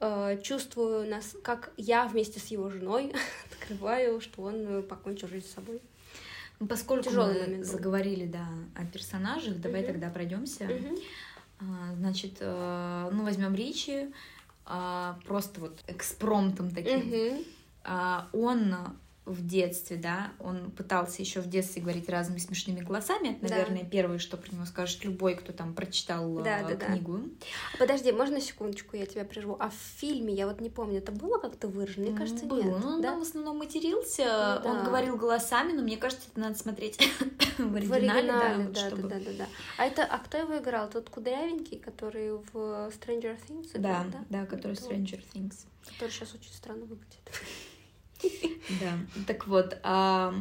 э, чувствую, нас, как я вместе с его женой открываю, что он покончил жизнь с собой. Ну, поскольку Тяжелый мы момент заговорили, да, о персонажах, давай тогда пройдемся. А, значит, э, ну, возьмем Ричи, а, просто вот экспромтом таким. А, он в детстве, да, он пытался еще в детстве говорить разными смешными голосами. Это, наверное, да. первое, что про него скажет любой, кто там прочитал да, да, книгу. Да. Подожди, можно секундочку, я тебя прерву. А в фильме, я вот не помню, это было как-то выражено? Мне кажется, было. нет. Ну, да? он в основном матерился, ну, да. он говорил голосами, но мне кажется, это надо смотреть в оригинале, в оригинале да, вот, да, чтобы... да, да, да, А это, а кто его играл? Тот кудрявенький, который в Stranger Things играл, да? Да, да, который Stranger Things. Который сейчас очень странно выглядит. Да, так вот, а,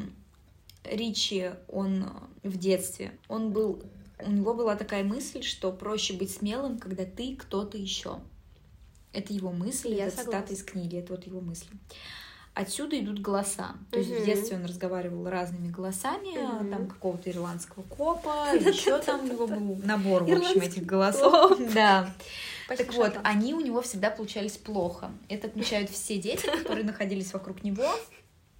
Ричи, он в детстве, он был, у него была такая мысль, что проще быть смелым, когда ты кто-то еще. Это его мысль, Я это согласна. цитата из книги, это вот его мысль. Отсюда идут голоса. То есть в детстве он разговаривал разными голосами, там какого-то ирландского копа, еще там у него был набор, в общем, этих голосов. Да. Так вот, они у него всегда получались плохо. Это отмечают все дети, которые находились вокруг него.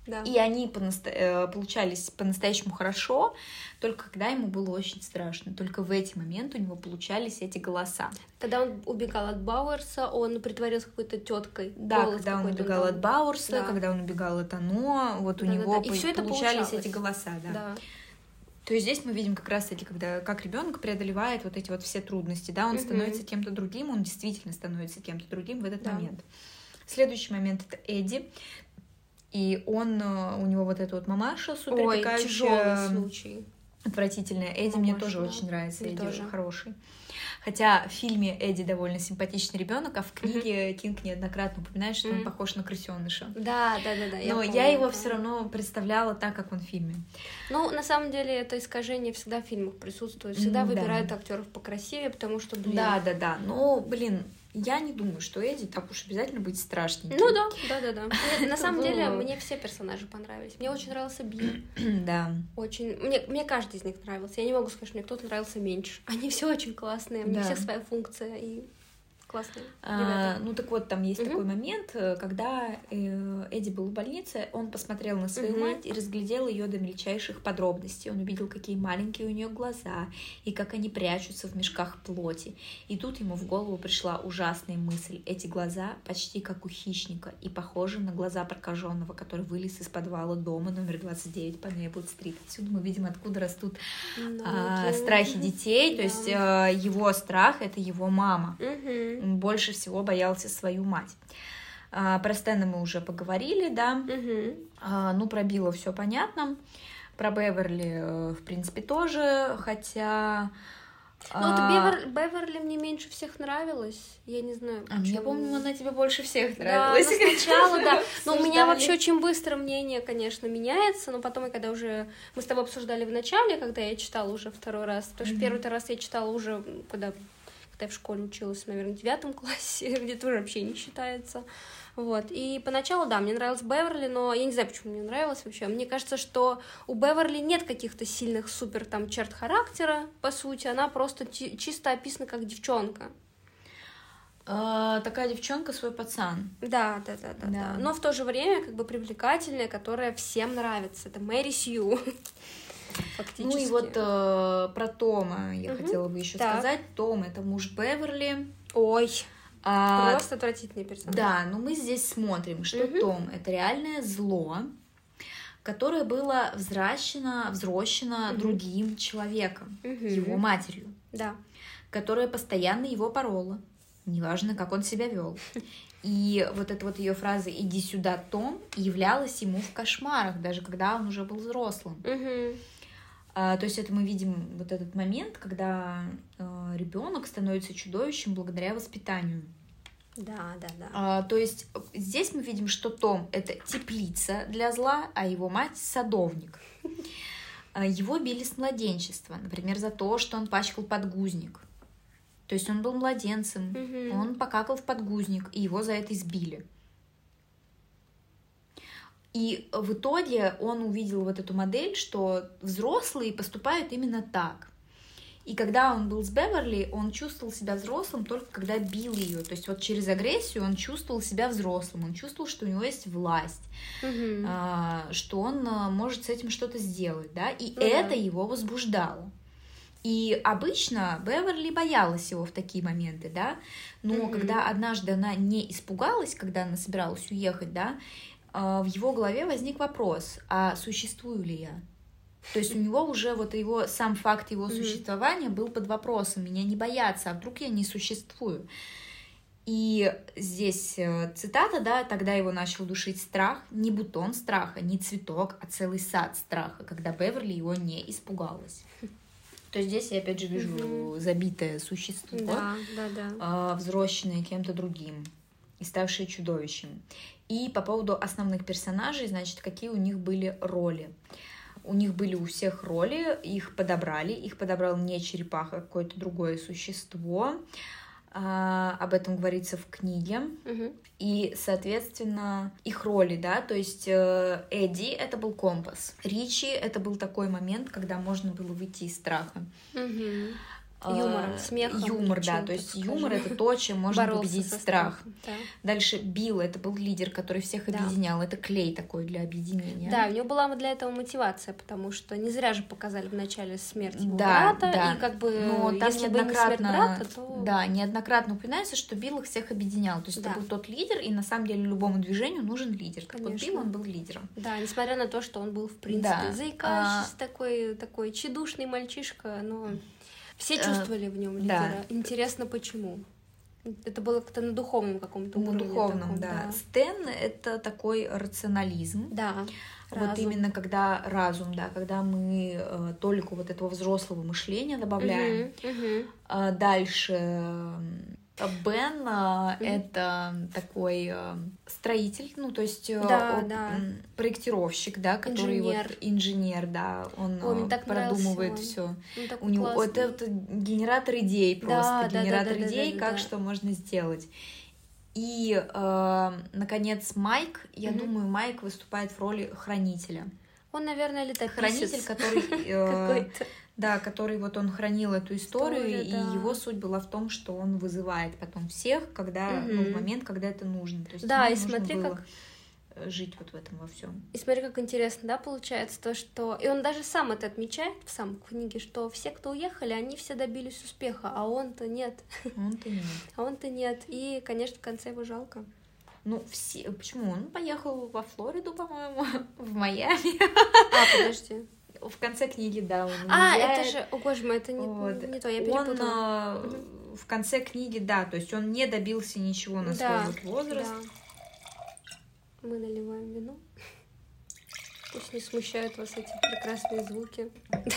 Да. И они по-наста... Э, получались по-настоящему хорошо, только когда ему было очень страшно. Только в эти моменты у него получались эти голоса. Когда он убегал от Бауэрса, он притворился какой-то теткой. Да, когда он убегал от Бауэрса, да. когда он убегал от Ано, вот у да, него да, да. И по- это получались эти голоса, да. да. То есть здесь мы видим как раз эти, когда как ребенок преодолевает вот эти вот все трудности, да, он угу. становится кем-то другим, он действительно становится кем-то другим в этот да. момент. Следующий момент это Эдди. И он, э, у него вот эта вот мамаша супер Ой, тяжелый случай. Отвратительная. Эдди Мамаша, мне тоже да. очень нравится. Мне Эдди тоже. хороший. Хотя в фильме Эдди довольно симпатичный ребенок, а в книге mm-hmm. Кинг неоднократно упоминает, что mm-hmm. он похож на крысеныша. Да, да, да, да. Но я, я его да. все равно представляла так, как он в фильме. Ну, на самом деле, это искажение всегда в фильмах присутствует. Всегда mm, выбирают да. актеров покрасивее, потому что, блин. Да, да, да. Но, блин, я не думаю, что Эдди так уж обязательно будет страшненьким. Ну да, да, да, да. на самом деле мне все персонажи понравились. Мне очень нравился Билл. Да. Очень. Мне, мне каждый из них нравился. Я не могу сказать, что мне кто-то нравился меньше. Они все очень классные. Мне да. все своя функция. И Классные а, Ну так вот, там есть угу. такой момент, э, когда э, Эдди был в больнице, он посмотрел на свою угу. мать и разглядел ее до мельчайших подробностей. Он увидел, какие маленькие у нее глаза и как они прячутся в мешках плоти. И тут ему в голову пришла ужасная мысль. Эти глаза почти как у хищника и похожи на глаза прокаженного, который вылез из подвала дома номер 29 по Нейбл-стрит. Отсюда мы видим, откуда растут а, страхи детей. То есть а, его страх — это его мама. Угу больше всего боялся свою мать. А, про Стэна мы уже поговорили, да. Угу. А, ну, про Билла все понятно. Про Беверли, э, в принципе, тоже, хотя... Ну, вот Бевер, Беверли мне меньше всех нравилась. Я не знаю. А я помню, она тебе больше всех нравилась. Да, ну, сначала, да. Но у меня вообще очень быстро мнение, конечно, меняется. Но потом, когда уже мы с тобой обсуждали в начале, когда я читала уже второй раз, потому что первый раз я читала уже, когда когда я в школе училась, наверное, в девятом классе, где тоже вообще не считается. Вот. И поначалу, да, мне нравилась Беверли, но я не знаю, почему мне нравилось вообще. Мне кажется, что у Беверли нет каких-то сильных супер там черт характера, по сути. Она просто чисто описана как девчонка. А, такая девчонка, свой пацан. Да, да, да, да, да. Но в то же время как бы привлекательная, которая всем нравится. Это Мэри Сью. Фактически. Ну и вот э, про Тома я угу. хотела бы еще так. сказать. Том это муж Беверли. Ой. А, Просто отвратительный персонаж. Да, но мы здесь смотрим, что угу. Том это реальное зло, которое было взращено, взрощено угу. другим человеком, угу. его матерью. Да. Которая постоянно его порола. Неважно, как он себя вел. И вот эта вот ее фраза «иди сюда, Том» являлась ему в кошмарах, даже когда он уже был взрослым. Угу. А, то есть это мы видим вот этот момент, когда а, ребенок становится чудовищем благодаря воспитанию. Да, да, да. А, то есть здесь мы видим, что Том это теплица для зла, а его мать садовник. А, его били с младенчества, например, за то, что он пачкал подгузник. То есть он был младенцем, угу. он покакал в подгузник, и его за это избили. И в итоге он увидел вот эту модель, что взрослые поступают именно так. И когда он был с Беверли, он чувствовал себя взрослым только когда бил ее. То есть вот через агрессию он чувствовал себя взрослым, он чувствовал, что у него есть власть, угу. что он а, может с этим что-то сделать, да, и ну, это да. его возбуждало. И обычно Беверли боялась его в такие моменты, да, но mm когда однажды она не испугалась, когда она собиралась уехать, да, в его голове возник вопрос, а существую ли я? То есть у него уже вот его сам факт его существования был под вопросом. Меня не боятся, а вдруг я не существую? И здесь э, цитата, да, тогда его начал душить страх, не бутон страха, не цветок, а целый сад страха, когда Беверли его не испугалась. То есть здесь я опять же вижу mm-hmm. забитое существо, да, да, да. взросленное кем-то другим и ставшее чудовищем. И по поводу основных персонажей, значит, какие у них были роли. У них были у всех роли, их подобрали, их подобрал не черепаха, а какое-то другое существо. А, об этом говорится в книге. Мгм. И, соответственно, их роли, да, то есть э, Эдди — это был компас. Ричи — это был такой момент, когда можно было выйти из страха. Мгм. А, Юмором, смехом, Юмор, да, то есть юмор — это то, чем можно Боролся победить страх. Да. Дальше Билл — это был лидер, который всех Да. объединял. Это клей такой для объединения. Да, у него была для этого мотивация, потому что не зря же показали в начале смерть его Да, брата, да. и как бы Но там если бы не брата, то да, неоднократно упоминается, что Билл их всех объединял. То есть Да. это был тот лидер, и на самом деле любому движению нужен лидер. Так вот Конечно. Билл, он был лидером. Да, несмотря на то, что он был, в принципе, Да. заикающийся, такой, такой чедушный мальчишка, но все Э, чувствовали в нем да. лидера. Интересно, почему? Это было как-то на духовном каком-то На уровне. духовном, таком, да. Стэн — это такой рационализм. Да, Вот разум. именно когда разум, да, когда мы э, только вот этого взрослого мышления добавляем. Мгм, мгм. А дальше Бен а, это такой э, строитель, ну то есть э, Да, он, да. проектировщик, да, который Инженер. вот инженер, да, он Ой, э, так продумывает все. У него классный. это, это генератор идей Да, просто, да, да, генератор да, да, идей, да, как да. что можно сделать. И, э, наконец, Майк, я Мгм. думаю, Майк выступает в роли хранителя. Он, наверное, летописец. Хранитель, который, э, какой-то. Да, который вот он хранил эту историю, История, и да. его суть была в том, что он вызывает потом всех, когда, ну, в момент, когда это нужно. То есть Да, и смотри, было, как- э, жить вот в этом во всем. И смотри, как интересно, да, получается то, что... И он даже сам это отмечает в самой книге, что все, кто уехали, они все добились успеха, а он-то нет. Он-то нет. А он-то нет. И, конечно, в конце его жалко. Ну, все. Почему? Он поехал во Флориду, по-моему, в Майами. А, подожди. В конце книги, да, он А, уезжает. это же... О, боже мой, это не, Вот. не то, я Он перепутала. а, в конце книги, да, то есть он не добился ничего на Да, свой возраст. Да. Мы наливаем вино. Пусть не смущают вас эти прекрасные звуки.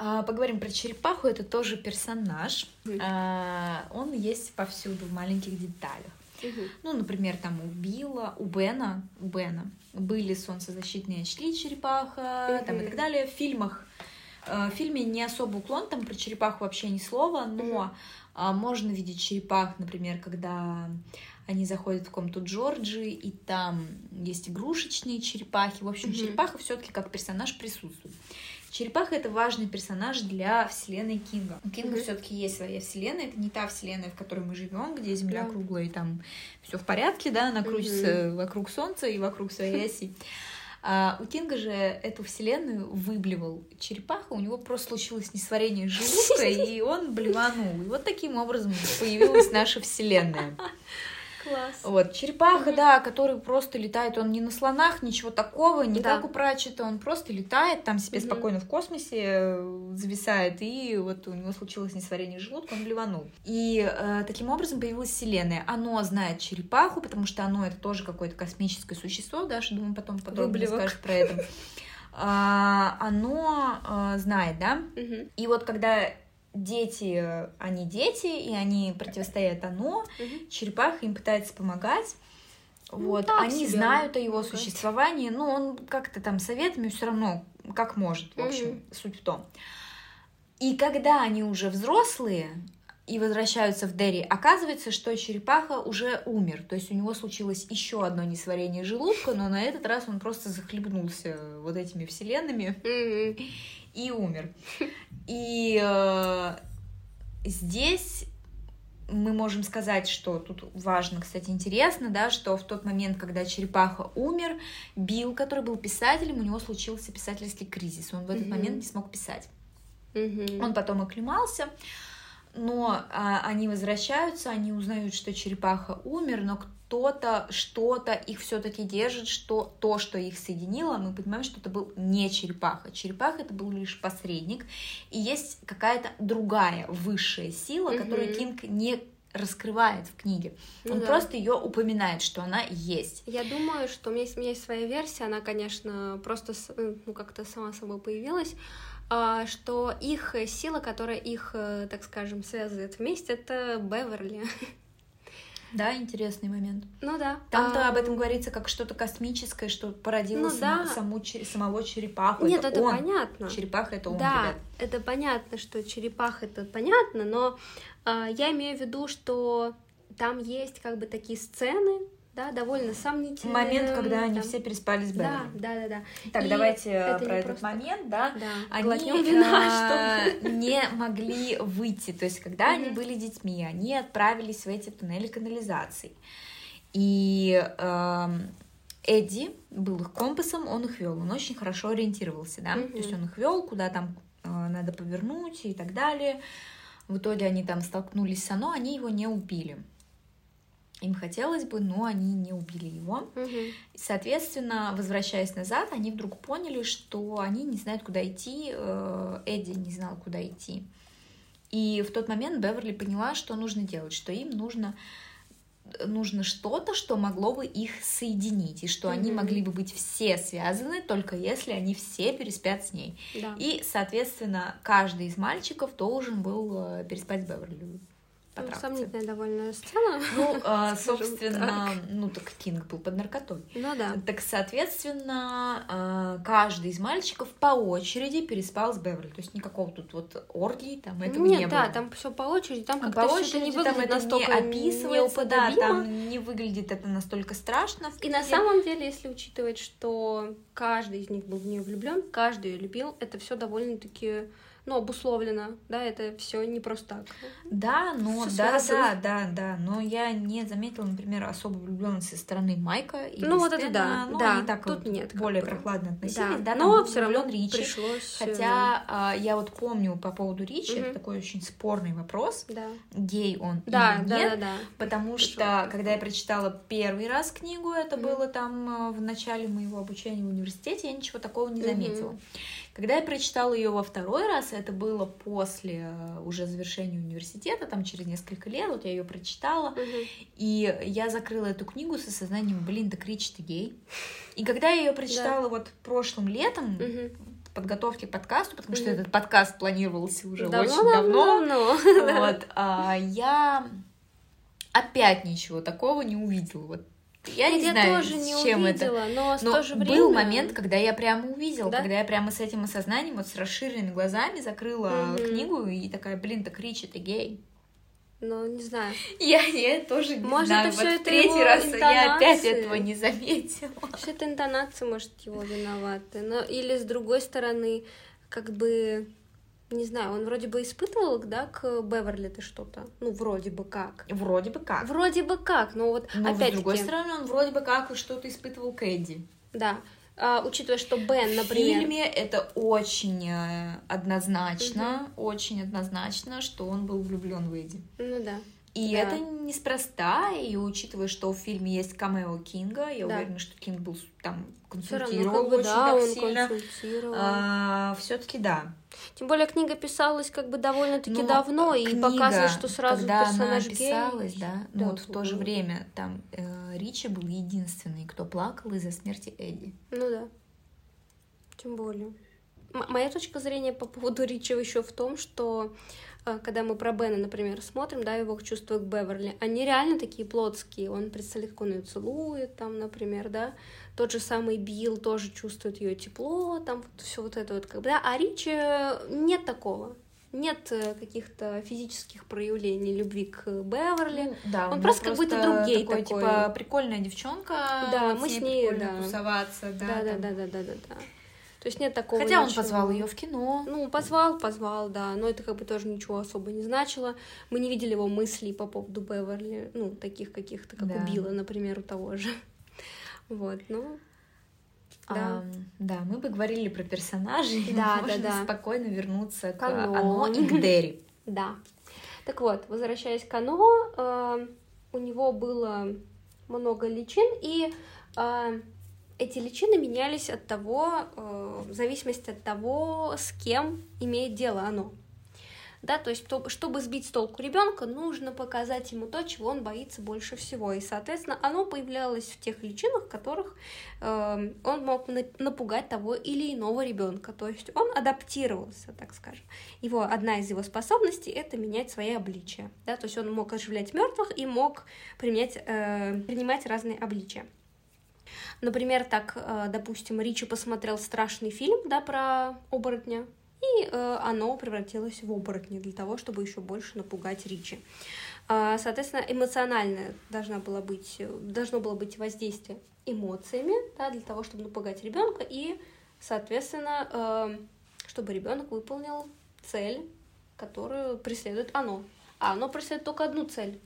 А, поговорим про черепаху, это тоже персонаж. А, он есть повсюду в маленьких деталях. Ну, например, там у Билла, у Бена, у Бена были солнцезащитные очки черепаха, там и так далее. В фильмах, э, в фильме не особо уклон, там про черепаху вообще ни слова, но а, можно видеть черепах, например, когда они заходят в комнату Джорджи, и там есть игрушечные черепахи. В общем, черепаха все-таки как персонаж присутствует. Черепаха это важный персонаж для вселенной Кинга. У Кинга Мгм. все-таки есть своя вселенная, это не та вселенная, в которой мы живем, где Земля Да. круглая и там все в порядке, да, она крутится вокруг Солнца и вокруг своей оси. А у Кинга же эту вселенную выблевал черепаха, у него просто случилось несварение желудка, и он блеванул. И вот таким образом появилась наша вселенная. Класс. Вот, черепаха, да, который просто летает, он не на слонах, ничего такого, не Да. как у Пратчета, он просто летает, там себе Мгм. спокойно в космосе э, зависает, и вот у него случилось несварение желудка, он блеванул. И э, таким образом появилась Вселенная. Оно знает черепаху, потому что оно это тоже какое-то космическое существо, Даша, думаю, потом подробнее Выблевок. скажет про это. А, Оно э, знает, да, и вот когда дети, они дети, и они противостоят оно, Мгм. черепаха им пытается помогать. Ну, Вот, они себе знают о его существовании, но он как-то там советами все равно как может, в общем, Мгм. суть в том. И когда они уже взрослые и возвращаются в Дерри, оказывается, что черепаха уже умер. То есть у него случилось еще одно несварение желудка, но на этот раз он просто захлебнулся вот этими вселенными Мгм. И умер. И э, здесь мы можем сказать, что тут важно, кстати, интересно, да, что в тот момент, когда черепаха умер, Билл, который был писателем, у него случился писательский кризис. Он в этот Мгм. момент не смог писать. Мгм. Он потом оклемался, но а, они возвращаются, они узнают, что черепаха умер, но кто-то, что-то их все-таки держит, что то, что их соединило, мы понимаем, что это был не черепаха. Черепаха это был лишь посредник, и есть какая-то другая высшая сила, которую Мгм. Кинг не раскрывает в книге. Ну Он да. просто ее упоминает, что она есть. Я думаю, что у меня есть, у меня есть своя версия, она, конечно, просто э, ну, как-то сама собой появилась, а, что их сила, которая их, э, так скажем, связывает вместе, это Беверли. Да, интересный момент. Ну да. Там-то А, об этом говорится как что-то космическое, что породило Ну сама- да. саму самого черепаху. Нет, это он. понятно. Черепаха это он, Да, ребят. это понятно, что черепаха это понятно, но а, я имею в виду, что там есть как бы такие сцены, да, довольно сомнительные. Момент, когда они там- все переспали с Да, Беверли. да, да, да. Так, И давайте э, это про этот просто- момент, да. Да, Они глотнем вина, э, чтобы- не могли выйти. То есть, когда они были детьми, они отправились в эти туннели канализации. И эм, Эдди был их компасом, он их вел, он очень хорошо ориентировался, да. То есть он их вел, куда там э, надо повернуть и так далее. В итоге они там столкнулись с Оно, они его не убили. Им хотелось бы, но они не убили его. И, Соответственно, возвращаясь назад, они вдруг поняли, что они не знают, куда идти. э, Эдди не знал, куда идти. И в тот момент Беверли поняла, что нужно делать, что им нужно нужно что-то, что могло бы их соединить, и что они Мгм. могли бы быть все связаны, только если они все переспят с ней. Да. И, соответственно, каждый из мальчиков должен был э, переспать с Беверли. Ну, потрахаться. сомнительная довольно сцена. Ну, скажем собственно, ну так Кинг был под наркотой. Ну да. Так, соответственно, э, каждый из мальчиков по очереди переспал с Беверли. То есть никакого тут вот оргии там этого Нет, не да, было. там все по очереди, там А как-то по это не очереди там выглядит это не настолько описывается, да, там не выглядит это настолько страшно. И на самом деле, если учитывать, что каждый из них был в нее влюблен, каждый ее любил, это все довольно-таки, ну, обусловлено, да, это все не просто так. Да, но Всё да, да, да, да, но я не заметила, например, особой влюбленности со стороны Майка и Ну, вот это да, ну, да, они так тут вот нет, более бы. прохладно относились, да, там но все равно Ричи. пришлось. Хотя а, я вот помню по поводу Ричи, это Мгм. такой очень спорный вопрос, Да, гей он да, или да, нет, да, да. потому Пришёл. что когда я прочитала первый раз книгу, это Мгм. было там э, в начале моего обучения в университете, я ничего такого не заметила. Когда я прочитала ее во второй раз, это было после э, уже завершения университета, там через несколько лет, вот я ее прочитала, Мгм. и я закрыла эту книгу с осознанием, блин, так Рич, ты гей. И когда я ее прочитала вот прошлым летом, Мгм. в подготовке к подкасту, потому что этот подкаст планировался уже Давно, очень давно, давно. вот, а, я опять ничего такого не увидела. Вот я Нет, не я знаю, тоже не с чем это. увидела, но в Но то же время... был момент, когда я прямо увидела, Да? когда я прямо с этим осознанием, вот с расширенными глазами закрыла Мгм. книгу и такая, блин, так Рич, это гей. Ну, не знаю. Я, я тоже не Может, знаю, это вот всё в это третий его раз я опять интонации? этого не заметила. Все это интонации, может, его виноваты. Но или с другой стороны, как бы, не знаю, он вроде бы испытывал, да, к Беверли-то что-то. Ну, вроде бы как. Вроде бы как. Вроде бы как, но вот Но опять с другой стороны, он вроде бы как что-то испытывал к Эдди. да, А, учитывая, что Бен, В например, фильме это очень э, однозначно, очень однозначно, что он был влюблен в Эдди. ну да, И Да. это неспроста, и учитывая, что в фильме есть камео Кинга, я Да. уверена, что Кинг был там все равно, консультировал как бы, очень да, так сильно. консультировал. все-таки да. Тем более книга писалась как бы довольно-таки Но давно, и книга, показывает, что сразу когда персонаж она гей. писалась, да, Да, ну вот в то же ну. время там э, Ричи был единственный, кто плакал из-за смерти Эдди. Ну да. Тем более. М- моя точка зрения по поводу Ричи еще в том, что э, когда мы про Бена, например, смотрим, да, его чувства к Беверли, они реально такие плотские. Он представляет, как он ее целует, там, например, да. Тот же самый Билл тоже чувствует ее тепло, там вот все вот это вот, как бы, да. А Ричи нет такого. Нет э, каких-то физических проявлений любви к Беверли. Ну, да, Он просто меня как будто другей такой, такой. типа, прикольная девчонка. Да, мы с с ней ней, прикольно да. тусоваться, да. Да, да, там. да, да, да, да, да. То есть нет такого. Хотя он ничего. позвал ее в кино. Ну, позвал, позвал, да, но это как бы тоже ничего особо не значило. Мы не видели его мыслей по поводу Беверли, ну, таких каких-то, как Да. у Билла, например, у того же. Вот, ну, да. А, да, мы бы говорили про персонажей. Да, да, можно да. спокойно вернуться к. Оно и к Дерри. Да. Так вот, возвращаясь к Оно, э, у него было много личин, и э, эти личины менялись от того, э, в зависимости от того, с кем имеет дело оно. Да, то есть, чтобы сбить с толку ребенка, нужно показать ему то, чего он боится больше всего. И, соответственно, оно появлялось в тех личинах, которых э, он мог напугать того или иного ребенка. То есть он адаптировался, так скажем. Его одна из его способностей это менять свои обличия. Да, то есть он мог оживлять мертвых и мог применять, э, принимать разные обличия. Например, так, э, допустим, Ричи посмотрел страшный фильм, да, про оборотня, и э, оно превратилось в оборотня для того, чтобы еще больше напугать Ричи. Э, соответственно, эмоциональное должна была быть, должно было быть воздействие эмоциями, да, для того, чтобы напугать ребенка, и, соответственно, э, чтобы ребенок выполнил цель, которую преследует оно. А оно преследует только одну цель.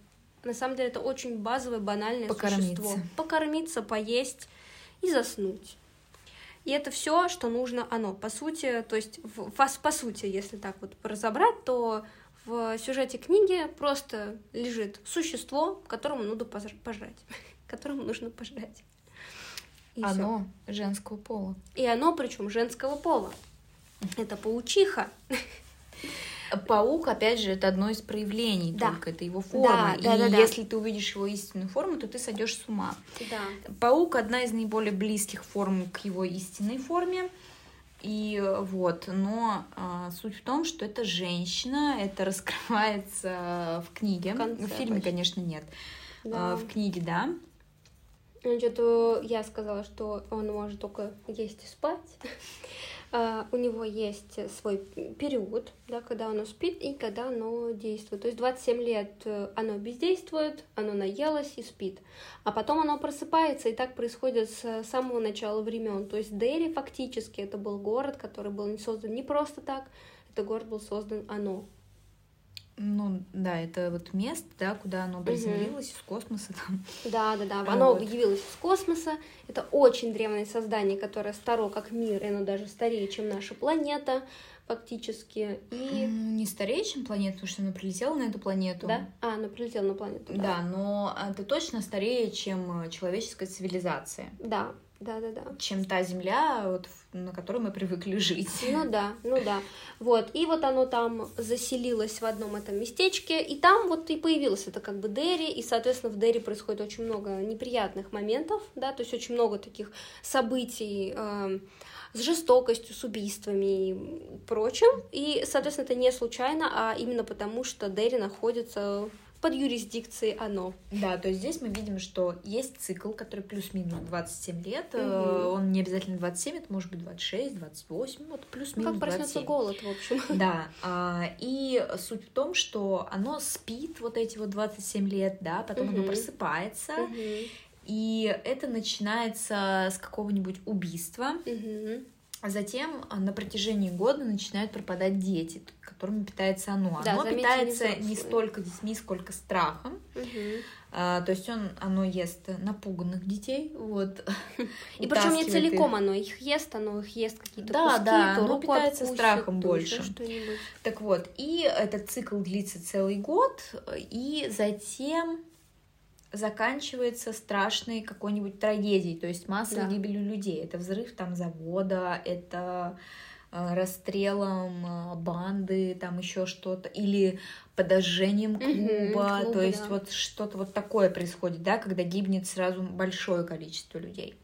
На самом деле это очень базовое, банальное Покормиться. существо. Покормиться, поесть и заснуть. И это все, что нужно оно. По сути, то есть, в, по сути, если так вот разобрать, то в сюжете книги просто лежит существо, которому нужно пожрать. которому нужно пожрать. И оно всё. женского пола. И оно, причем женского пола. Это паучиха. Паук, опять же, это одно из проявлений да. только, это его форма. Да, и да, да, если да. ты увидишь его истинную форму, то ты сойдешь с ума. Да. Паук одна из наиболее близких форм к его истинной форме. И вот, но а, суть в том, что это женщина, это раскрывается в книге. В, конце, в фильме, почти. конечно, нет. Да. А, в книге, да. Значит, я сказала, что он может только есть и спать. Uh, у него есть свой период, да, когда оно спит и когда оно действует. То есть 27 лет э, оно бездействует, оно наелось и спит. А потом оно просыпается, и так происходит с самого начала времен. То есть Дерри фактически это был город, который был не создан не просто так, это город был создан оно. Ну, да, это вот место, да, куда оно приземлилось угу. из космоса. Там. Да, да, да. Оно вот. явилось из космоса. Это очень древнее создание, которое старо как мир, и оно даже старее, чем наша планета фактически. И... Не старее, чем планета, потому что оно прилетело на эту планету. Да? А, оно прилетело на планету. Да, да но это точно старее, чем человеческая цивилизация. Да, да, да, да. Чем та земля, вот, на которой мы привыкли жить. Ну да, ну да. Вот. И вот оно там заселилось в одном этом местечке, и там вот и появилось это как бы Дерри, и, соответственно, в Дерри происходит очень много неприятных моментов, да, то есть очень много таких событий э, с жестокостью, с убийствами и прочим. И, соответственно, это не случайно, а именно потому, что Дерри находится под юрисдикцией оно. Да, то есть здесь мы видим, что есть цикл, который плюс-минус 27 лет. Угу. Он не обязательно 27, это может быть 26, 28, вот плюс-минус ну, Как проснется голод, в общем. Да, а, и суть в том, что оно спит вот эти вот 27 лет, да, потом угу. оно просыпается, угу. и это начинается с какого-нибудь убийства. Угу. А затем а, на протяжении года начинают пропадать дети, которыми питается оно. Да, оно питается не, не столько детьми, сколько страхом. Угу. А, то есть он, оно ест напуганных детей. Вот, и причем не целиком оно их ест, оно их ест какие-то да, куски, да, то оно питается откусит, страхом больше. Так вот, и этот цикл длится целый год, и затем заканчивается страшной какой-нибудь трагедией, то есть массовой да. гибелью людей. Это взрыв там завода, это э, расстрелом э, банды, там еще что-то, или подожжением клуба, угу, клуб, то есть да. вот что-то вот такое происходит, да, когда гибнет сразу большое количество людей.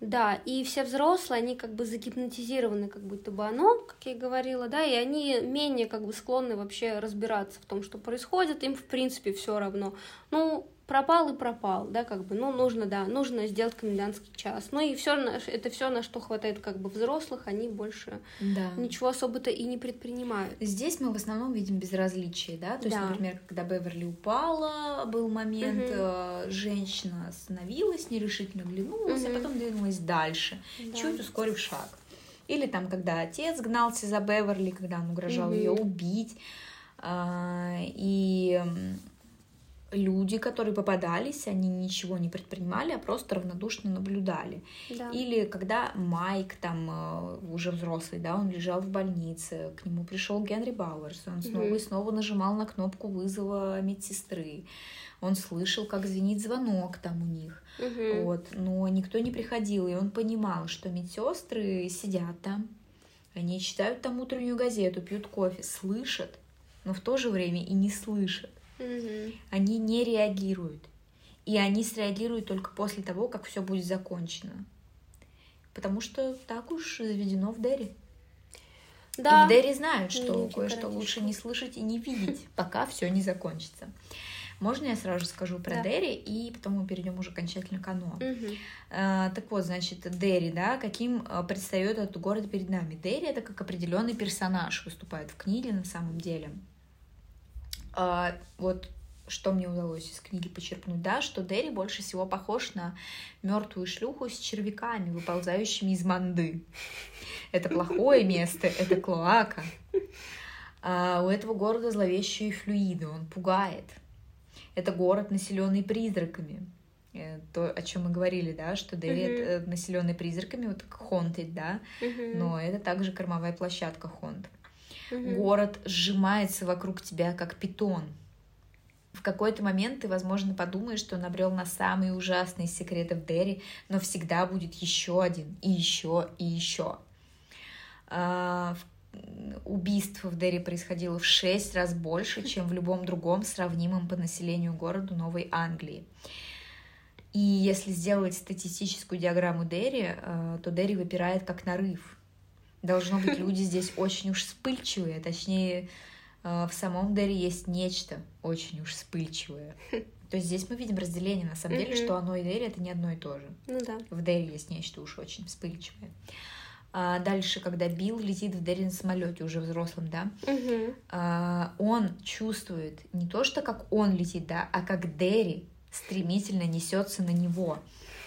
Да, и все взрослые, они как бы загипнотизированы, как будто бы оно, как я и говорила, да, и они менее как бы склонны вообще разбираться в том, что происходит, им в принципе все равно. Ну, пропал и пропал, да, как бы, ну, нужно, да, нужно сделать комендантский час. Ну и все, это все, на что хватает как бы взрослых, они больше да. ничего особо-то и не предпринимают. Здесь мы в основном видим безразличие, да, то есть, да. например, когда Беверли упала, был момент, угу. женщина остановилась, нерешительно глянулась, угу. а потом двинулась дальше, да. чуть ускорив шаг. Или там, когда отец гнался за Беверли, когда он угрожал угу. ее убить, а, и люди, которые попадались, они ничего не предпринимали, а просто равнодушно наблюдали. Да. Или когда Майк, там э, уже взрослый, да, он лежал в больнице, к нему пришел Генри Бауэрс, он снова угу. и снова нажимал на кнопку вызова медсестры. Он слышал, как звенит звонок там у них. Угу. Вот. Но никто не приходил, и он понимал, что медсестры сидят там, они читают там утреннюю газету, пьют кофе, слышат, но в то же время и не слышат. Мгм. Они не реагируют. И они среагируют только после того, как все будет закончено. Потому что так уж заведено в Дерри. Да. И в Дерри знают, что кое-что лучше не слышать и не видеть, пока все не закончится. Можно я сразу скажу про Да. Дерри, и потом мы перейдем уже окончательно к Оно. Мгм. А, так вот, значит, Дерри, да, каким а, предстает этот город перед нами? Дерри это как определенный персонаж выступает в книге на самом деле. А, вот что мне удалось из книги почерпнуть, да, что Дерри больше всего похож на мертвую шлюху с червяками, выползающими из манды. Это плохое место, это клоака. А у этого города зловещие флюиды, он пугает. Это город, населенный призраками. Э, То, о чем мы говорили, да, что Дерри это населенный призраками, вот как Haunted, да, Мгм. но это также кормовая площадка Хонд. Мгм. Город сжимается вокруг тебя, как питон. В какой-то момент ты, возможно, подумаешь, что он обрел на самые ужасные секреты в Дерри, но всегда будет еще один, и еще, и еще. А, Убийств в Дерри происходило в шесть раз больше, чем в любом другом сравнимом по населению городу Новой Англии. И если сделать статистическую диаграмму Дерри, э, то Дерри выпирает как нарыв. Должно быть, люди здесь очень уж вспыльчивые, точнее, э, в самом Дерри есть нечто очень уж вспыльчивое. То есть здесь мы видим разделение, на самом деле, что оно и Дерри это не одно и то же. Ну да. В Дерри есть нечто уж очень вспыльчивое. А дальше, когда Билл летит в Дерри на самолете, уже взрослым, да, а, он чувствует не то, что как он летит, да, а как Дерри стремительно несется на него.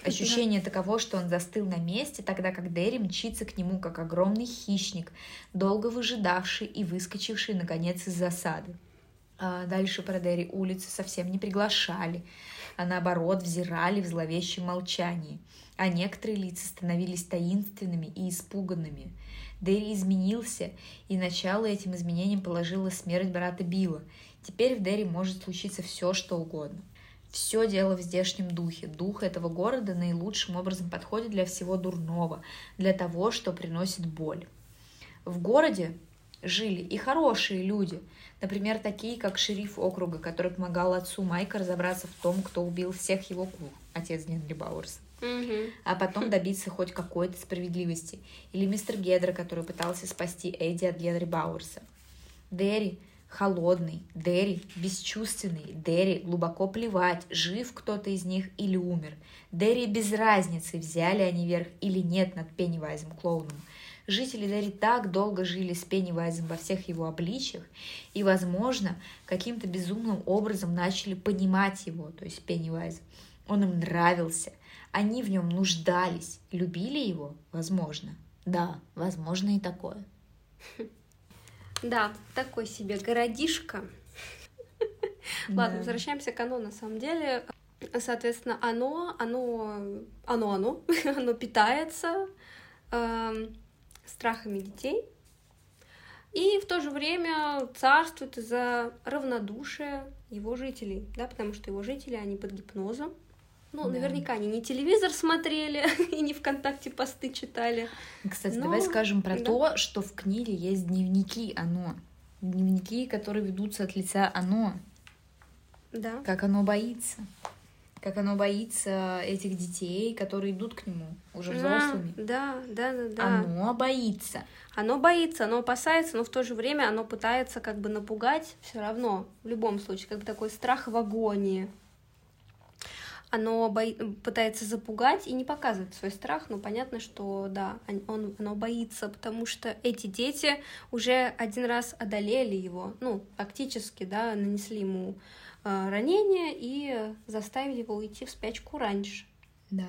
Ощущение таково, что он застыл на месте, тогда как Дерри мчится к нему, как огромный хищник, долго выжидавший и выскочивший, наконец, из засады. А дальше про Дерри улицы совсем не приглашали, а наоборот взирали в зловещем молчании. А некоторые лица становились таинственными и испуганными. Дерри изменился, и начало этим изменениям положила смерть брата Билла. Теперь в Дерри может случиться все, что угодно. Все дело в здешнем духе. Дух этого города наилучшим образом подходит для всего дурного, для того, что приносит боль. В городе жили и хорошие люди, например, такие, как шериф округа, который помогал отцу Майка разобраться в том, кто убил всех его кур, отец Генри Бауэрса Мгм. а потом добиться хоть какой-то справедливости. Или мистер Гедра, который пытался спасти Эдди от Генри Бауэрса. Дерри холодный, Дерри бесчувственный, Дерри глубоко плевать, жив кто-то из них или умер. Дерри без разницы, взяли они верх или нет над Пеннивайзом клоуном. Жители Дерри так долго жили с Пеннивайзом во всех его обличиях, и, возможно, каким-то безумным образом начали понимать его, то есть Пеннивайз. Он им нравился, они в нем нуждались, любили его, возможно. Да, возможно и такое. Да, такой себе городишко. Ладно, возвращаемся к оно на самом деле. Соответственно, оно, оно, оно, оно, оно питается эм, страхами детей. И в то же время царствует из-за равнодушия его жителей, да, потому что его жители, они под гипнозом. Ну, Да. наверняка они не телевизор смотрели и не ВКонтакте посты читали. Кстати, Но- давай скажем про да. то, что в книге есть дневники оно. Дневники, которые ведутся от лица оно. Да. Как оно боится. Как оно боится этих детей, которые идут к нему уже взрослыми. Да, да, да, да. Оно боится. Оно боится, оно опасается, но в то же время оно пытается как бы напугать все равно, в любом случае, как бы такой страх в агонии. Оно бо... пытается запугать и не показывает свой страх, но понятно, что да, он, он- оно боится, потому что эти дети уже один раз одолели его, ну, фактически, да, нанесли ему э, ранение и заставили его уйти в спячку раньше. Да.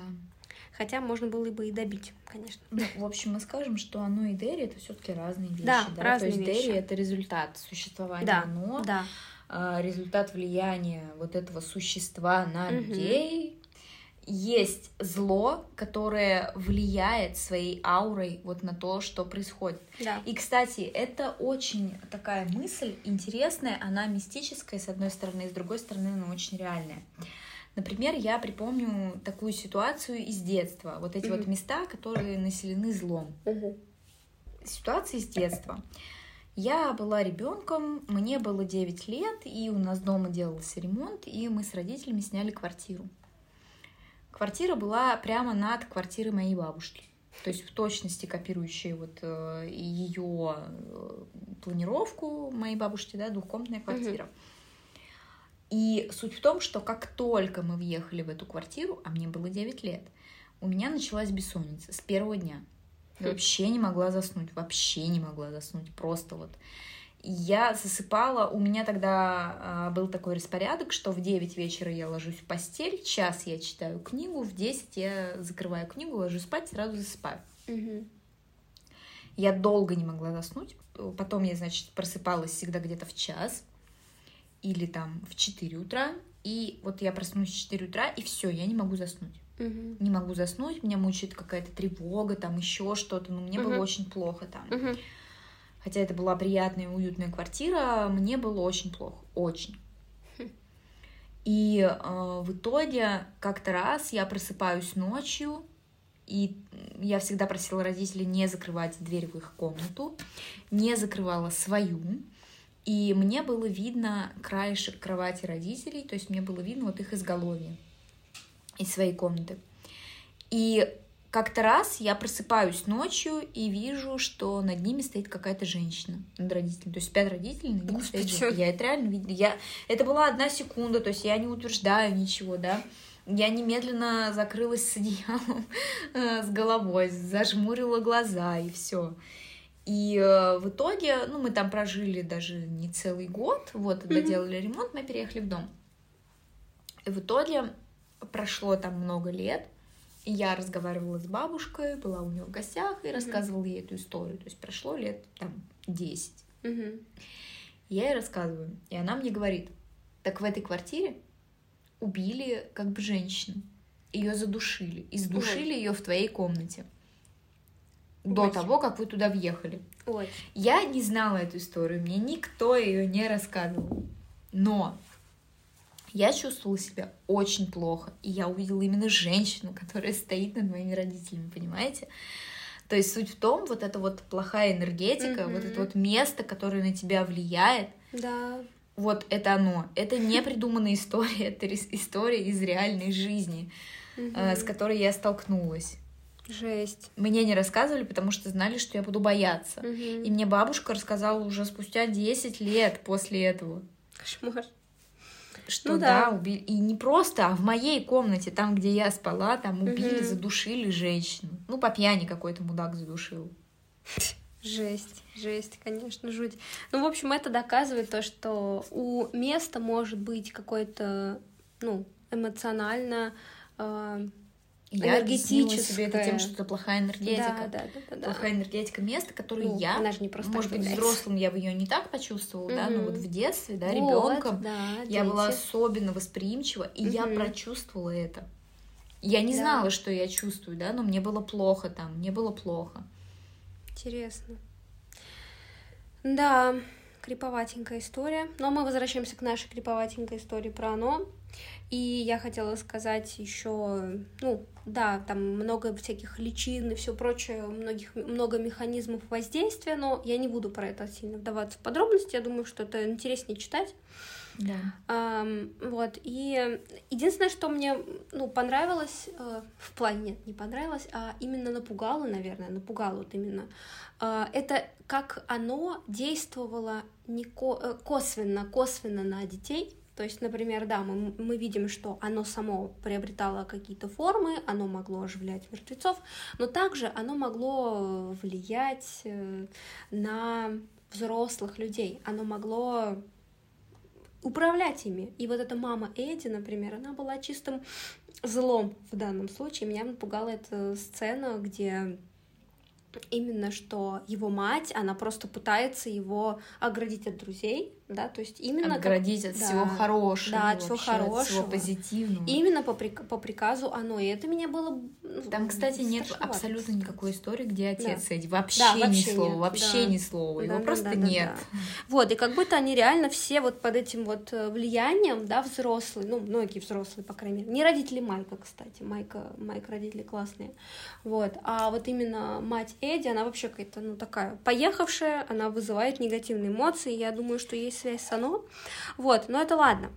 Хотя можно было бы и добить, конечно. Ну, в общем, мы скажем, что оно и Дерри это все-таки разные вещи. Да, То разные есть вещи. Дерри это результат существования Да, оно, да. А, результат влияния вот этого существа на людей. Есть зло, которое влияет своей аурой вот на то, что происходит. Да. И, кстати, это очень такая мысль интересная, она мистическая, с одной стороны, с другой стороны, она очень реальная. Например, я припомню такую ситуацию из детства. Вот эти вот Мгм. места, которые населены злом. Мгм. Ситуация из детства. Я была ребенком, мне было 9 лет, и у нас дома делался ремонт, и мы с родителями сняли квартиру. Квартира была прямо над квартирой моей бабушки. То есть в точности копирующая вот э, ее э, планировку моей бабушки, да, двухкомнатная квартира. И суть в том, что как только мы въехали в эту квартиру, а мне было 9 лет, у меня началась бессонница с первого дня. Я вообще не могла заснуть, вообще не могла заснуть, просто вот. Я засыпала, у меня тогда а, был такой распорядок, что в 9 вечера я ложусь в постель, час я читаю книгу, в 10 я закрываю книгу, ложусь спать, сразу засыпаю. Мгм. Я долго не могла заснуть, потом я, значит, просыпалась всегда где-то в час или там в 4 утра, и вот я проснусь в 4 утра, и все, я не могу заснуть. Не могу заснуть, меня мучает какая-то тревога, там еще что-то, но мне было очень плохо там. Хотя это была приятная и уютная квартира, мне было очень плохо, очень. И э, в итоге как-то раз я просыпаюсь ночью, и я всегда просила родителей не закрывать дверь в их комнату, не закрывала свою, и мне было видно краешек кровати родителей, то есть мне было видно вот их изголовье из своей комнаты. И как-то раз я просыпаюсь ночью и вижу, что над ними стоит какая-то женщина, над родителями. То есть спят родители, над ними Господи. стоит женщина. Я это реально видела. Я... Это была одна секунда, то есть я не утверждаю ничего, да. Я немедленно закрылась с одеялом э, с головой, зажмурила глаза и все. И э, в итоге, ну, мы там прожили даже не целый год, вот, когда Мгм. делали ремонт, мы переехали в дом. И в итоге прошло там много лет, и я разговаривала с бабушкой, была у нее в гостях и рассказывала ей эту историю. То есть прошло лет там 10. Мгм. Я ей рассказываю, и она мне говорит, так в этой квартире убили как бы женщину. Ее задушили. И задушили ее в твоей комнате. До Ой. того, как вы туда въехали. Ой. Я не знала эту историю, мне никто ее не рассказывал. Но я чувствовала себя очень плохо, и я увидела именно женщину, которая стоит над моими родителями, понимаете? То есть суть в том, вот эта вот плохая энергетика, вот это вот место, которое на тебя влияет, Да. вот это оно. Это не придуманная история, это история из реальной жизни, э, с которой я столкнулась. Жесть. Мне не рассказывали, потому что знали, что я буду бояться. Мгм. И мне бабушка рассказала уже спустя 10 лет после этого, Кошмар. Что Ну да, да. убили. И не просто, а в моей комнате, там, где я спала, там убили, Мгм. задушили женщину. Ну, по пьяни какой-то мудак задушил. Жесть, жесть, конечно, жуть. Ну, в общем, это доказывает то, что у места может быть какой-то, ну, эмоционально э, Я объяснила себе это тем, Энергетическое. что это плохая энергетика. Да, да, да, да. Плохая энергетика места, которое Ну, я, она же не просто может быть, взрослым я бы ее не так почувствовала, да, но вот в детстве, да, Вот, ребенком да, я была особенно восприимчива, и я Мгм. прочувствовала это. Я не Да. знала, что я чувствую, да, но мне было плохо там, мне было плохо. Интересно. Да, криповатенькая история. Но мы возвращаемся к нашей криповатенькой истории про оно. И я хотела сказать еще, ну, да, там много всяких личин и все прочее, многих, много механизмов воздействия, но я не буду про это сильно вдаваться в подробности. Я думаю, что это интереснее читать. Да. Ам, вот, и единственное, что мне, ну, понравилось, э, в плане, нет, не понравилось, а именно напугало, наверное, напугало вот именно, э, это как оно действовало не ко- э, косвенно, косвенно на детей, то есть, например, да, мы, мы видим, что оно само приобретало какие-то формы, оно могло оживлять мертвецов, но также оно могло влиять э, на взрослых людей, оно могло управлять ими. И вот эта мама Эдди, например, она была чистым злом в данном случае. Меня напугала эта сцена, где именно что его мать, она просто пытается его оградить от друзей, да, то есть именно отгородить как... от да, всего хорошего, да, от всего хорошего, от всего позитивного. Именно по, прик... по приказу оно, и это меня было. Ну, Там, кстати, нет абсолютно никакой истории, где отец да. Эдди вообще, да, вообще ни слова, нет, вообще да. ни слова, его да, просто да, да, нет. Да, да. Вот и как будто они реально все вот под этим вот э, влиянием, да, взрослые, ну многие взрослые, по крайней мере, не родители Майка, кстати, Майка, Майк родители классные, вот, а вот именно мать Эдди, она вообще какая-то, ну такая поехавшая, она вызывает негативные эмоции, я думаю, что есть связь с оно. Вот, но это ладно.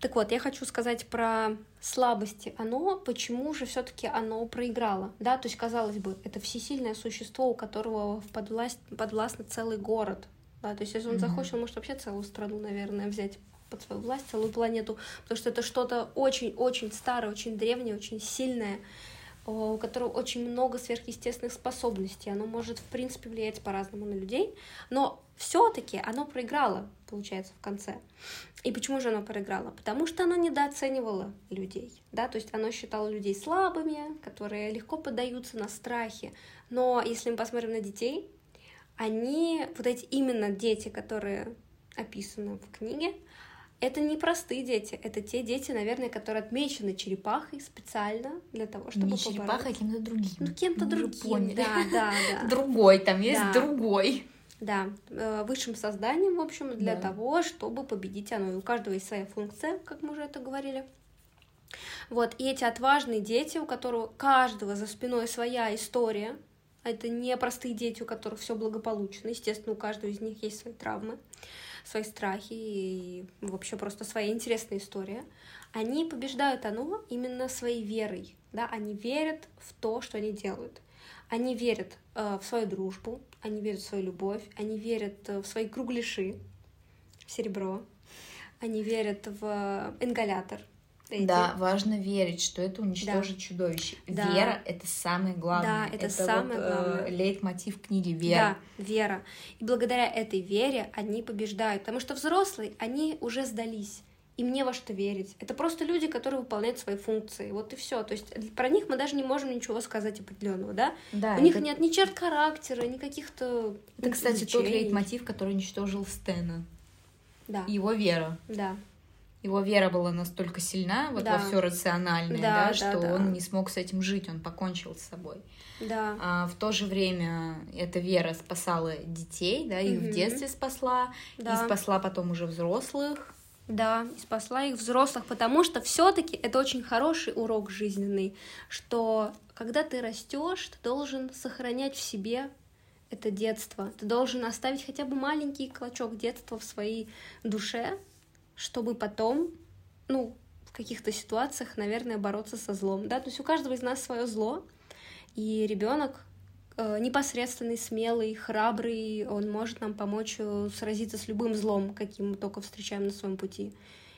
Так вот, я хочу сказать про слабости оно, почему же все-таки оно проиграло, да, то есть, казалось бы, это всесильное существо, у которого в подвласть, подвластно целый город, да, то есть, если он mm-hmm. захочет, он может вообще целую страну, наверное, взять под свою власть, целую планету, потому что это что-то очень-очень старое, очень древнее, очень сильное, у которого очень много сверхъестественных способностей. Оно может, в принципе, влиять по-разному на людей, но все-таки оно проиграло, получается, в конце. И почему же оно проиграло? Потому что оно недооценивало людей, да, то есть оно считало людей слабыми, которые легко поддаются на страхи. Но если мы посмотрим на детей, они, вот эти именно дети, которые описаны в книге, это не простые дети, это те дети, наверное, которые отмечены черепахой специально для того, чтобы Не черепахой, а кем-то другим. Ну, кем-то другим, да, да, да. Другой, там есть да. другой. Да, э, высшим созданием, в общем, для да. того, чтобы победить оно. И у каждого есть своя функция, как мы уже это говорили. Вот, и эти отважные дети, у которого каждого за спиной своя история, это не простые дети, у которых все благополучно. Естественно, у каждого из них есть свои травмы, свои страхи и вообще просто своя интересная история. Они побеждают оно именно своей верой. Да? Они верят в то, что они делают. Они верят э, в свою дружбу, они верят в свою любовь, они верят э, в свои кругляши, в серебро, они верят в э, ингалятор. Эти. Да, важно верить, что это уничтожит да. чудовище. Да. Вера — это самое главное. Да, это, это самое вот, главное. Э, лейтмотив книги «Вера». Да, вера. И благодаря этой вере они побеждают, потому что взрослые, они уже сдались и мне во что верить. Это просто люди, которые выполняют свои функции. Вот и все. То есть про них мы даже не можем ничего сказать определенного, да? Да. У них нет ни черт характера, ни каких-то. Это, кстати, тот лейтмотив, который уничтожил Стена. Да. Его вера. Да. Его вера была настолько сильна, вот да. во все рациональное, да, да, да что да. он не смог с этим жить, он покончил с собой. Да. А в то же время эта вера спасала детей, да, их угу. в детстве спасла, да. и спасла потом уже взрослых. Да, и спасла их взрослых, потому что все-таки это очень хороший урок жизненный, что когда ты растешь, ты должен сохранять в себе это детство. Ты должен оставить хотя бы маленький клочок детства в своей душе, чтобы потом, ну, в каких-то ситуациях, наверное, бороться со злом. Да, то есть у каждого из нас свое зло, и ребенок непосредственный, смелый, храбрый, он может нам помочь э, сразиться с любым злом, каким мы только встречаем на своем пути.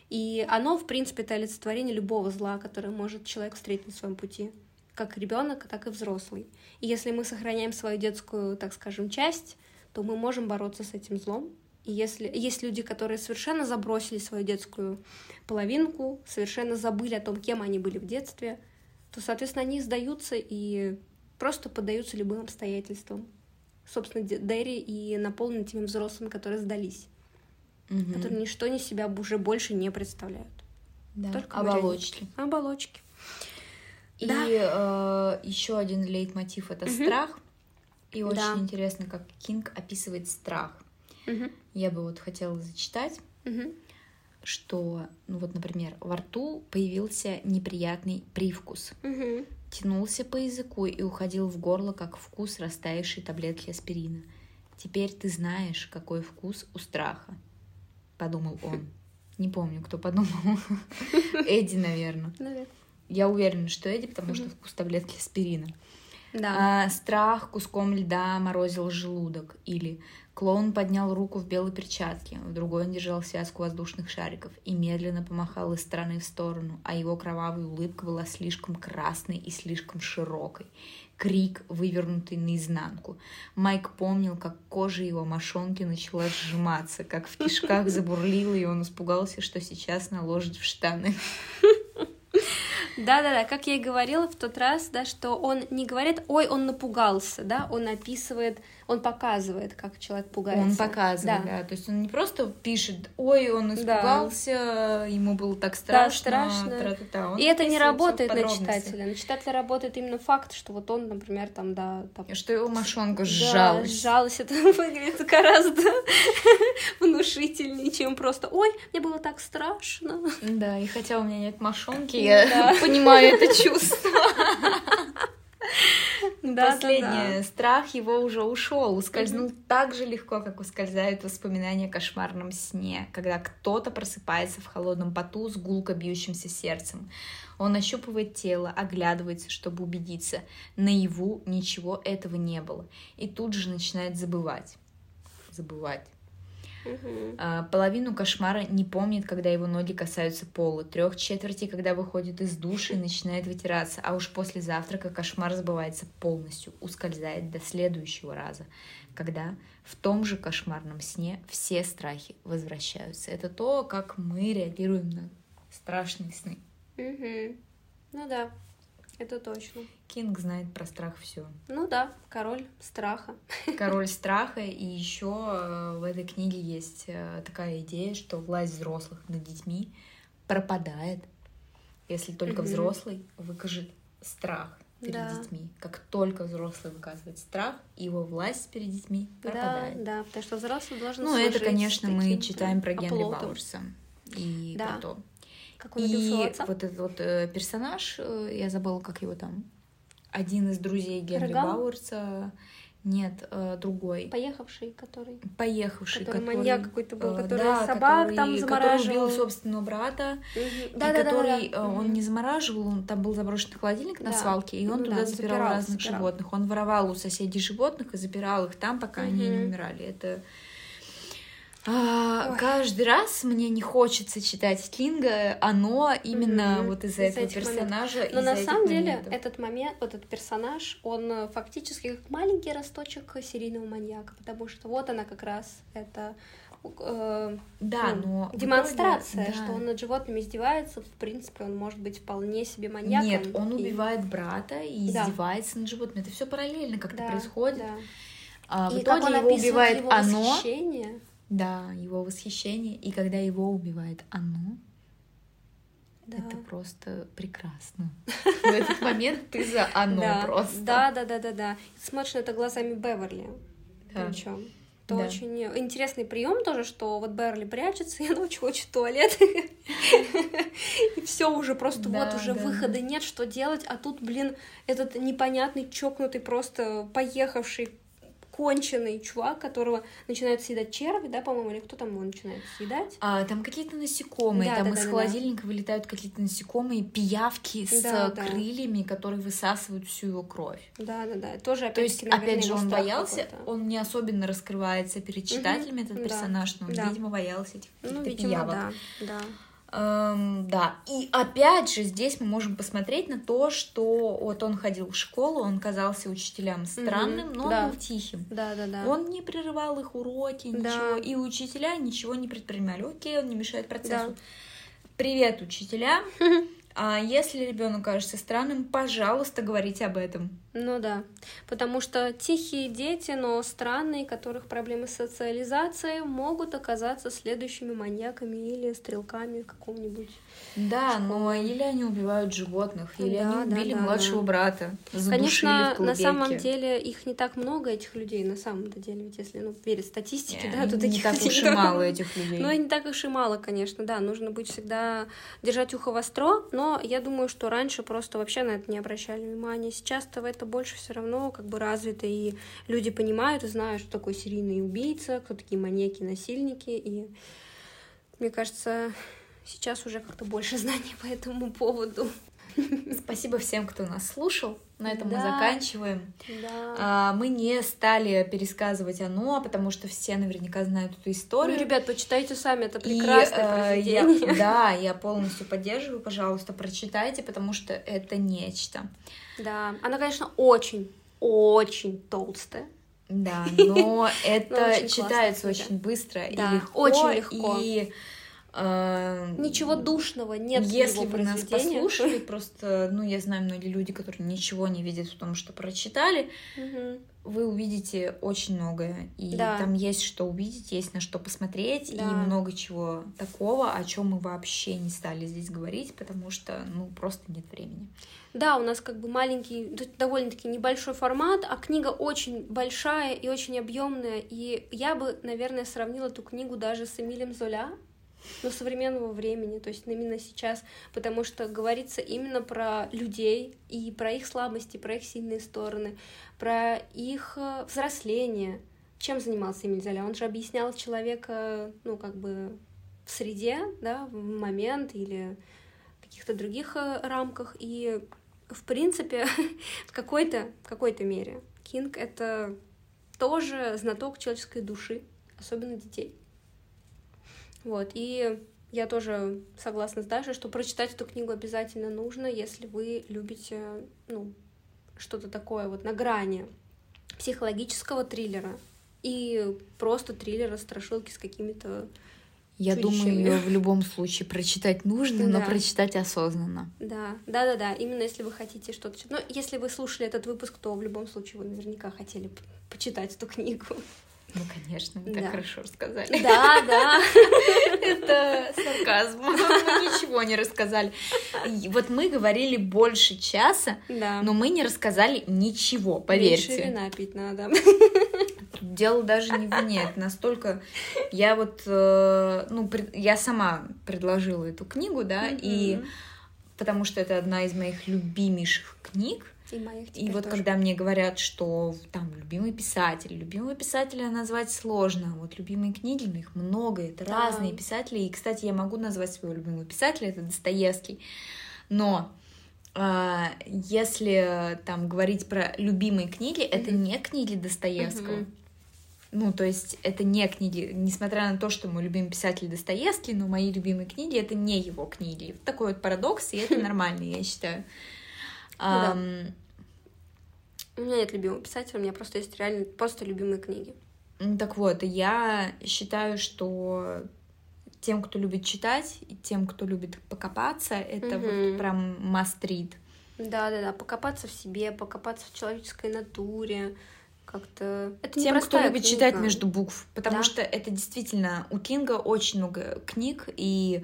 И оно, в принципе, это олицетворение любого зла, которое может человек встретить на своем пути, как ребенок, так и взрослый. И если мы сохраняем свою детскую, так скажем, часть, то мы можем бороться с этим злом. И если есть люди, которые совершенно забросили свою детскую половинку, совершенно забыли о том, кем они были в детстве, то, соответственно, они сдаются и просто поддаются любым обстоятельствам. Собственно, Дерри и наполнены теми взрослыми, которые сдались, угу. которые ничто не себя уже больше не представляют. Да. Только оболочки. Оболочки. И да. э, еще один лейтмотив это угу. страх. И очень да. интересно, как Кинг описывает страх. Угу. Я бы вот хотела зачитать, угу. что, ну вот, например, во рту появился неприятный привкус. Угу тянулся по языку и уходил в горло, как вкус растаявшей таблетки аспирина. «Теперь ты знаешь, какой вкус у страха», — подумал он. Не помню, кто подумал. Эдди, наверное. Я уверена, что Эдди, потому что вкус таблетки аспирина. Да. А, страх куском льда морозил желудок. Или клоун поднял руку в белой перчатке, в другой он держал связку воздушных шариков и медленно помахал из стороны в сторону, а его кровавая улыбка была слишком красной и слишком широкой. Крик, вывернутый наизнанку. Майк помнил, как кожа его мошонки начала сжиматься, как в кишках забурлила, и он испугался, что сейчас наложит в штаны. Да-да-да, как я и говорила в тот раз, да, что он не говорит, ой, он напугался, да, он описывает, он показывает, как человек пугается. Он показывает, да. да. То есть он не просто пишет, ой, он испугался, да. ему было так страшно. Да, страшно. Он и это не работает на читателя. На читателя работает именно факт, что вот он, например, там, да... Там... Что его мошонка сжалась. Да, сжалась. Это выглядит гораздо внушительнее, чем просто, ой, мне было так страшно. Да, и хотя у меня нет мошонки, я понимаю это чувство. Да, Последнее. Да, да. Страх его уже ушел, ускользнул mm-hmm. так же легко, как ускользают воспоминания о кошмарном сне, когда кто-то просыпается в холодном поту с гулко бьющимся сердцем. Он ощупывает тело, оглядывается, чтобы убедиться. Наяву ничего этого не было. И тут же начинает забывать. Забывать. Угу. Половину кошмара не помнит, когда его ноги касаются пола, трех четверти, когда выходит из души и начинает вытираться, а уж после завтрака кошмар забывается полностью, ускользает до следующего раза, когда в том же кошмарном сне все страхи возвращаются. Это то, как мы реагируем на страшные сны. Угу. Ну да, это точно. Кинг знает про страх все. Ну да, король страха. Король страха, и еще э, в этой книге есть э, такая идея, что власть взрослых над детьми пропадает, если только угу. взрослый выкажет страх перед да. детьми. Как только взрослый выказывает страх, его власть перед детьми пропадает. Да, да, потому что взрослый должен Ну, это, конечно, мы читаем про Генри Бауэрса и да. про то. Как он и вот этот вот э, персонаж, э, я забыла, как его там, один из друзей Генри Роган? Бауэрса, нет, э, другой. Поехавший, который. Поехавший, который. который маньяк какой-то был, который да, собак который, там замораживал. Который убил собственного брата. Угу. Да, и да, который да, да, да. он не замораживал, он, там был заброшенный холодильник да. на свалке, и он ну, туда да, запирал запирал, разных запирал. животных. Он воровал у соседей животных и запирал их там, пока угу. они не умирали. Это а, каждый раз мне не хочется читать Кинга, оно именно mm-hmm. вот из-за из этого персонажа. Моментов. Но на самом деле моментов. этот момент, вот этот персонаж, он фактически как маленький росточек серийного маньяка, потому что вот она как раз это э, да, ну, но демонстрация, итоге, да. что он над животными издевается, в принципе, он может быть вполне себе маньяком. Нет, он и... убивает брата и да. издевается над животными. Это все параллельно как-то да, происходит. Да. А, в и итоге его убивает его оно. Восхищение. Да, его восхищение. И когда его убивает оно, да. это просто прекрасно. В этот момент ты за оно просто. Да, да, да, да, да. Смотришь на это глазами Беверли. Причем. Это да. очень интересный прием тоже, что вот Берли прячется, и ночью хочет в туалет. И все уже просто вот уже выхода нет, что делать. А тут, блин, этот непонятный, чокнутый, просто поехавший конченый чувак, которого начинают съедать черви, да, по-моему, или кто там его начинает съедать? А, там какие-то насекомые, да, там да, из да, холодильника да. вылетают какие-то насекомые, пиявки с да, крыльями, да. которые высасывают всю его кровь. Да, да, да. Тоже опять То есть, опять же, он боялся, он не особенно раскрывается перед читателями, угу, этот персонаж, но он, да. видимо, боялся этих ну, видимо, пиявок. Да, да. Эм, да, и опять же здесь мы можем посмотреть на то, что вот он ходил в школу, он казался учителям странным, mm-hmm, но да. он был тихим. Да, да, да. Он не прерывал их уроки, ничего, да. и учителя ничего не предпринимали. Окей, он не мешает процессу. Да. Привет, учителя. А если ребенок кажется странным, пожалуйста, говорите об этом. Ну да, потому что тихие дети, но странные, у которых проблемы с социализацией, могут оказаться следующими маньяками или стрелками в каком-нибудь. Да, но или они убивают животных, или да, они убили да, младшего да. брата. Конечно, на самом деле их не так много этих людей, на самом деле, ведь если ну, верить статистике, yeah, да, то таких не так уж и мало этих людей. Ну, не так уж и мало, конечно, да, нужно быть всегда держать ухо востро, но я думаю, что раньше просто вообще на это не обращали внимания. Сейчас-то в это больше все равно как бы развито, и люди понимают и знают, что такое серийный убийца, кто такие маньяки, насильники, и мне кажется, сейчас уже как-то больше знаний по этому поводу. Спасибо всем, кто нас слушал. На этом да, мы заканчиваем. Да. А, мы не стали пересказывать оно, потому что все наверняка знают эту историю. Ну, ребят, почитайте сами, это прекрасное И, произведение. Я, да, я полностью поддерживаю, пожалуйста, прочитайте, потому что это нечто. Да, она, конечно, очень, очень толстая. Да, но это читается очень быстро и легко. Очень легко. И Ничего душного нет Если его вы нас послушали, просто, ну, я знаю многие люди, которые ничего не видят в том, что прочитали, Мгм. вы увидите очень многое. И Да. там есть что увидеть, есть на что посмотреть, и Да. много чего такого, о чем мы вообще не стали здесь говорить, потому что, ну, просто нет времени. Да, у нас как бы маленький, довольно-таки небольшой формат, а книга очень большая и очень объемная. И я бы, наверное, сравнила эту книгу даже с Эмилем Золя, но современного времени, то есть именно сейчас, потому что говорится именно про людей и про их слабости, про их сильные стороны, про их э, взросление. Чем занимался Эмиль Золя? Он же объяснял человека, ну, как бы в среде, да, в момент или в каких-то других э, рамках. И, в принципе, в какой-то в какой-то мере Кинг — это тоже знаток человеческой души, особенно детей. Вот, и я тоже согласна с Дашей, что прочитать эту книгу обязательно нужно, если вы любите, ну, что-то такое вот на грани психологического триллера и просто триллера, страшилки с какими-то Я Чудищами. думаю, ее в любом случае прочитать нужно, но Да. прочитать осознанно. Да, да, да, да. Именно если вы хотите что-то. Ну, если вы слушали этот выпуск, то в любом случае вы наверняка хотели почитать эту книгу. Ну, конечно, мы Да. так хорошо рассказали. Да, да. Это сарказм. Мы ничего не рассказали. Вот мы говорили больше часа, но мы не рассказали ничего, Меньше поверьте. вина пить надо. Дело даже не в вине, это настолько... Я вот, э, ну, я сама предложила эту книгу, да, и потому что это одна из моих любимейших книг, И моих И вот тоже. когда мне говорят, что там любимый писатель, любимого писателя назвать сложно, вот любимые книги, ну, их много, это Да. разные писатели. И, кстати, я могу назвать своего любимого писателя, это Достоевский. Но а, если там говорить про любимые книги, это Мгм. не книги Достоевского. Мгм. Ну, то есть это не книги, несмотря на то, что мой любимый писатель Достоевский, но мои любимые книги это не его книги. Вот Такой вот парадокс, и это нормально, я считаю. Да. Ам, У меня нет любимого писателя, у меня просто есть реально просто любимые книги. Ну, Так вот, я считаю, что тем, кто любит читать, и тем, кто любит покопаться, это Мгм. вот прям read. Да, да, да. Покопаться в себе, покопаться в человеческой натуре. Как-то. Это Тем, кто любит книга. читать между букв, потому Да. что это действительно у Кинга очень много книг, и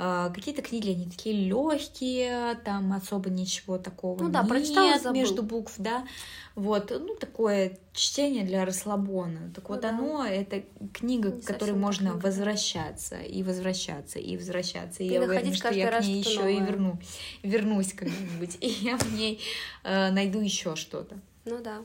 какие-то книги, они такие легкие, там особо ничего такого Ну да, нет забыл. между букв, да. Вот, ну, такое чтение для расслабона. Так Ну вот да. оно, это книга, Не к которой можно книга, возвращаться и возвращаться и возвращаться. И И я уверена, что я к ней еще и верну, вернусь когда-нибудь, и я в ней э, найду еще что-то. Ну да.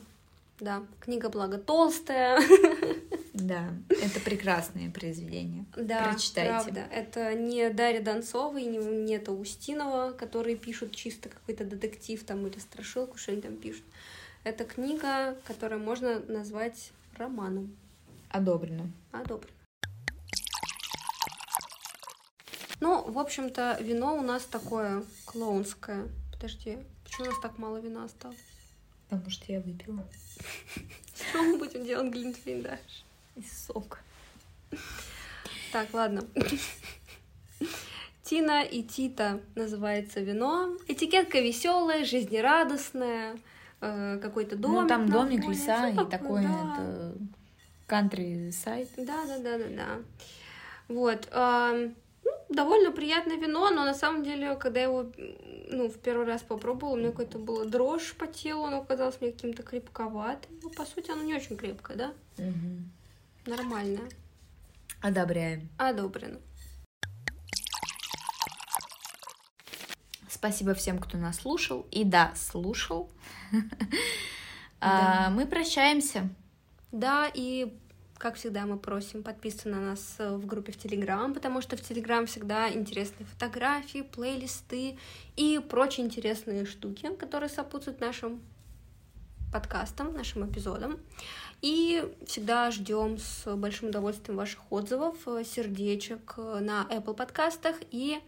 Да. Книга, благо, толстая. Да, это прекрасное произведение. Да, Прочитайте. правда. Это не Дарья Донцова и не, не это Устинова, которые пишут чисто какой-то детектив там или страшилку, что они там пишут. Это книга, которую можно назвать романом. Одобрено. Одобрено. Ну, в общем-то, вино у нас такое клоунское. Подожди, почему у нас так мало вина осталось? Потому что я выпила Что мы будем делать, Глинтвейн, дальше? Из сока. Так, ладно. Тина и Тита называется вино. Этикетка веселая, жизнерадостная, э, какой-то домик. ну, там домик, фоне, леса и такое, такое, да. это кантри сайт. Да, да, да, да, да. Вот. ам, ну, довольно приятное вино, но на самом деле, когда я его ну, в первый раз попробовала, у меня какой-то была дрожь по телу, оно казалось мне каким-то крепковатым. Ну, по сути, оно не очень крепкое, да? Нормальное. Одобряем. Одобрено. Спасибо всем, кто нас слушал. И да, слушал. Да. А, Мы прощаемся. Да, и как всегда мы просим подписываться на нас э, в группе в Телеграм, потому что в Телеграм всегда интересные фотографии, плейлисты и прочие интересные штуки, которые сопутствуют нашим подкастам, нашим эпизодам. И всегда ждем с большим удовольствием ваших отзывов, э, сердечек э, на Apple подкастах и...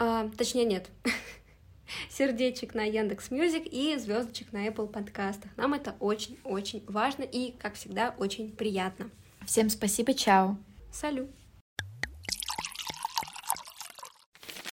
э, точнее, нет. Сердечек на Яндекс Music и звездочек на Apple подкастах. Нам это очень-очень важно и, как всегда, очень приятно. Всем спасибо, чао. Салют!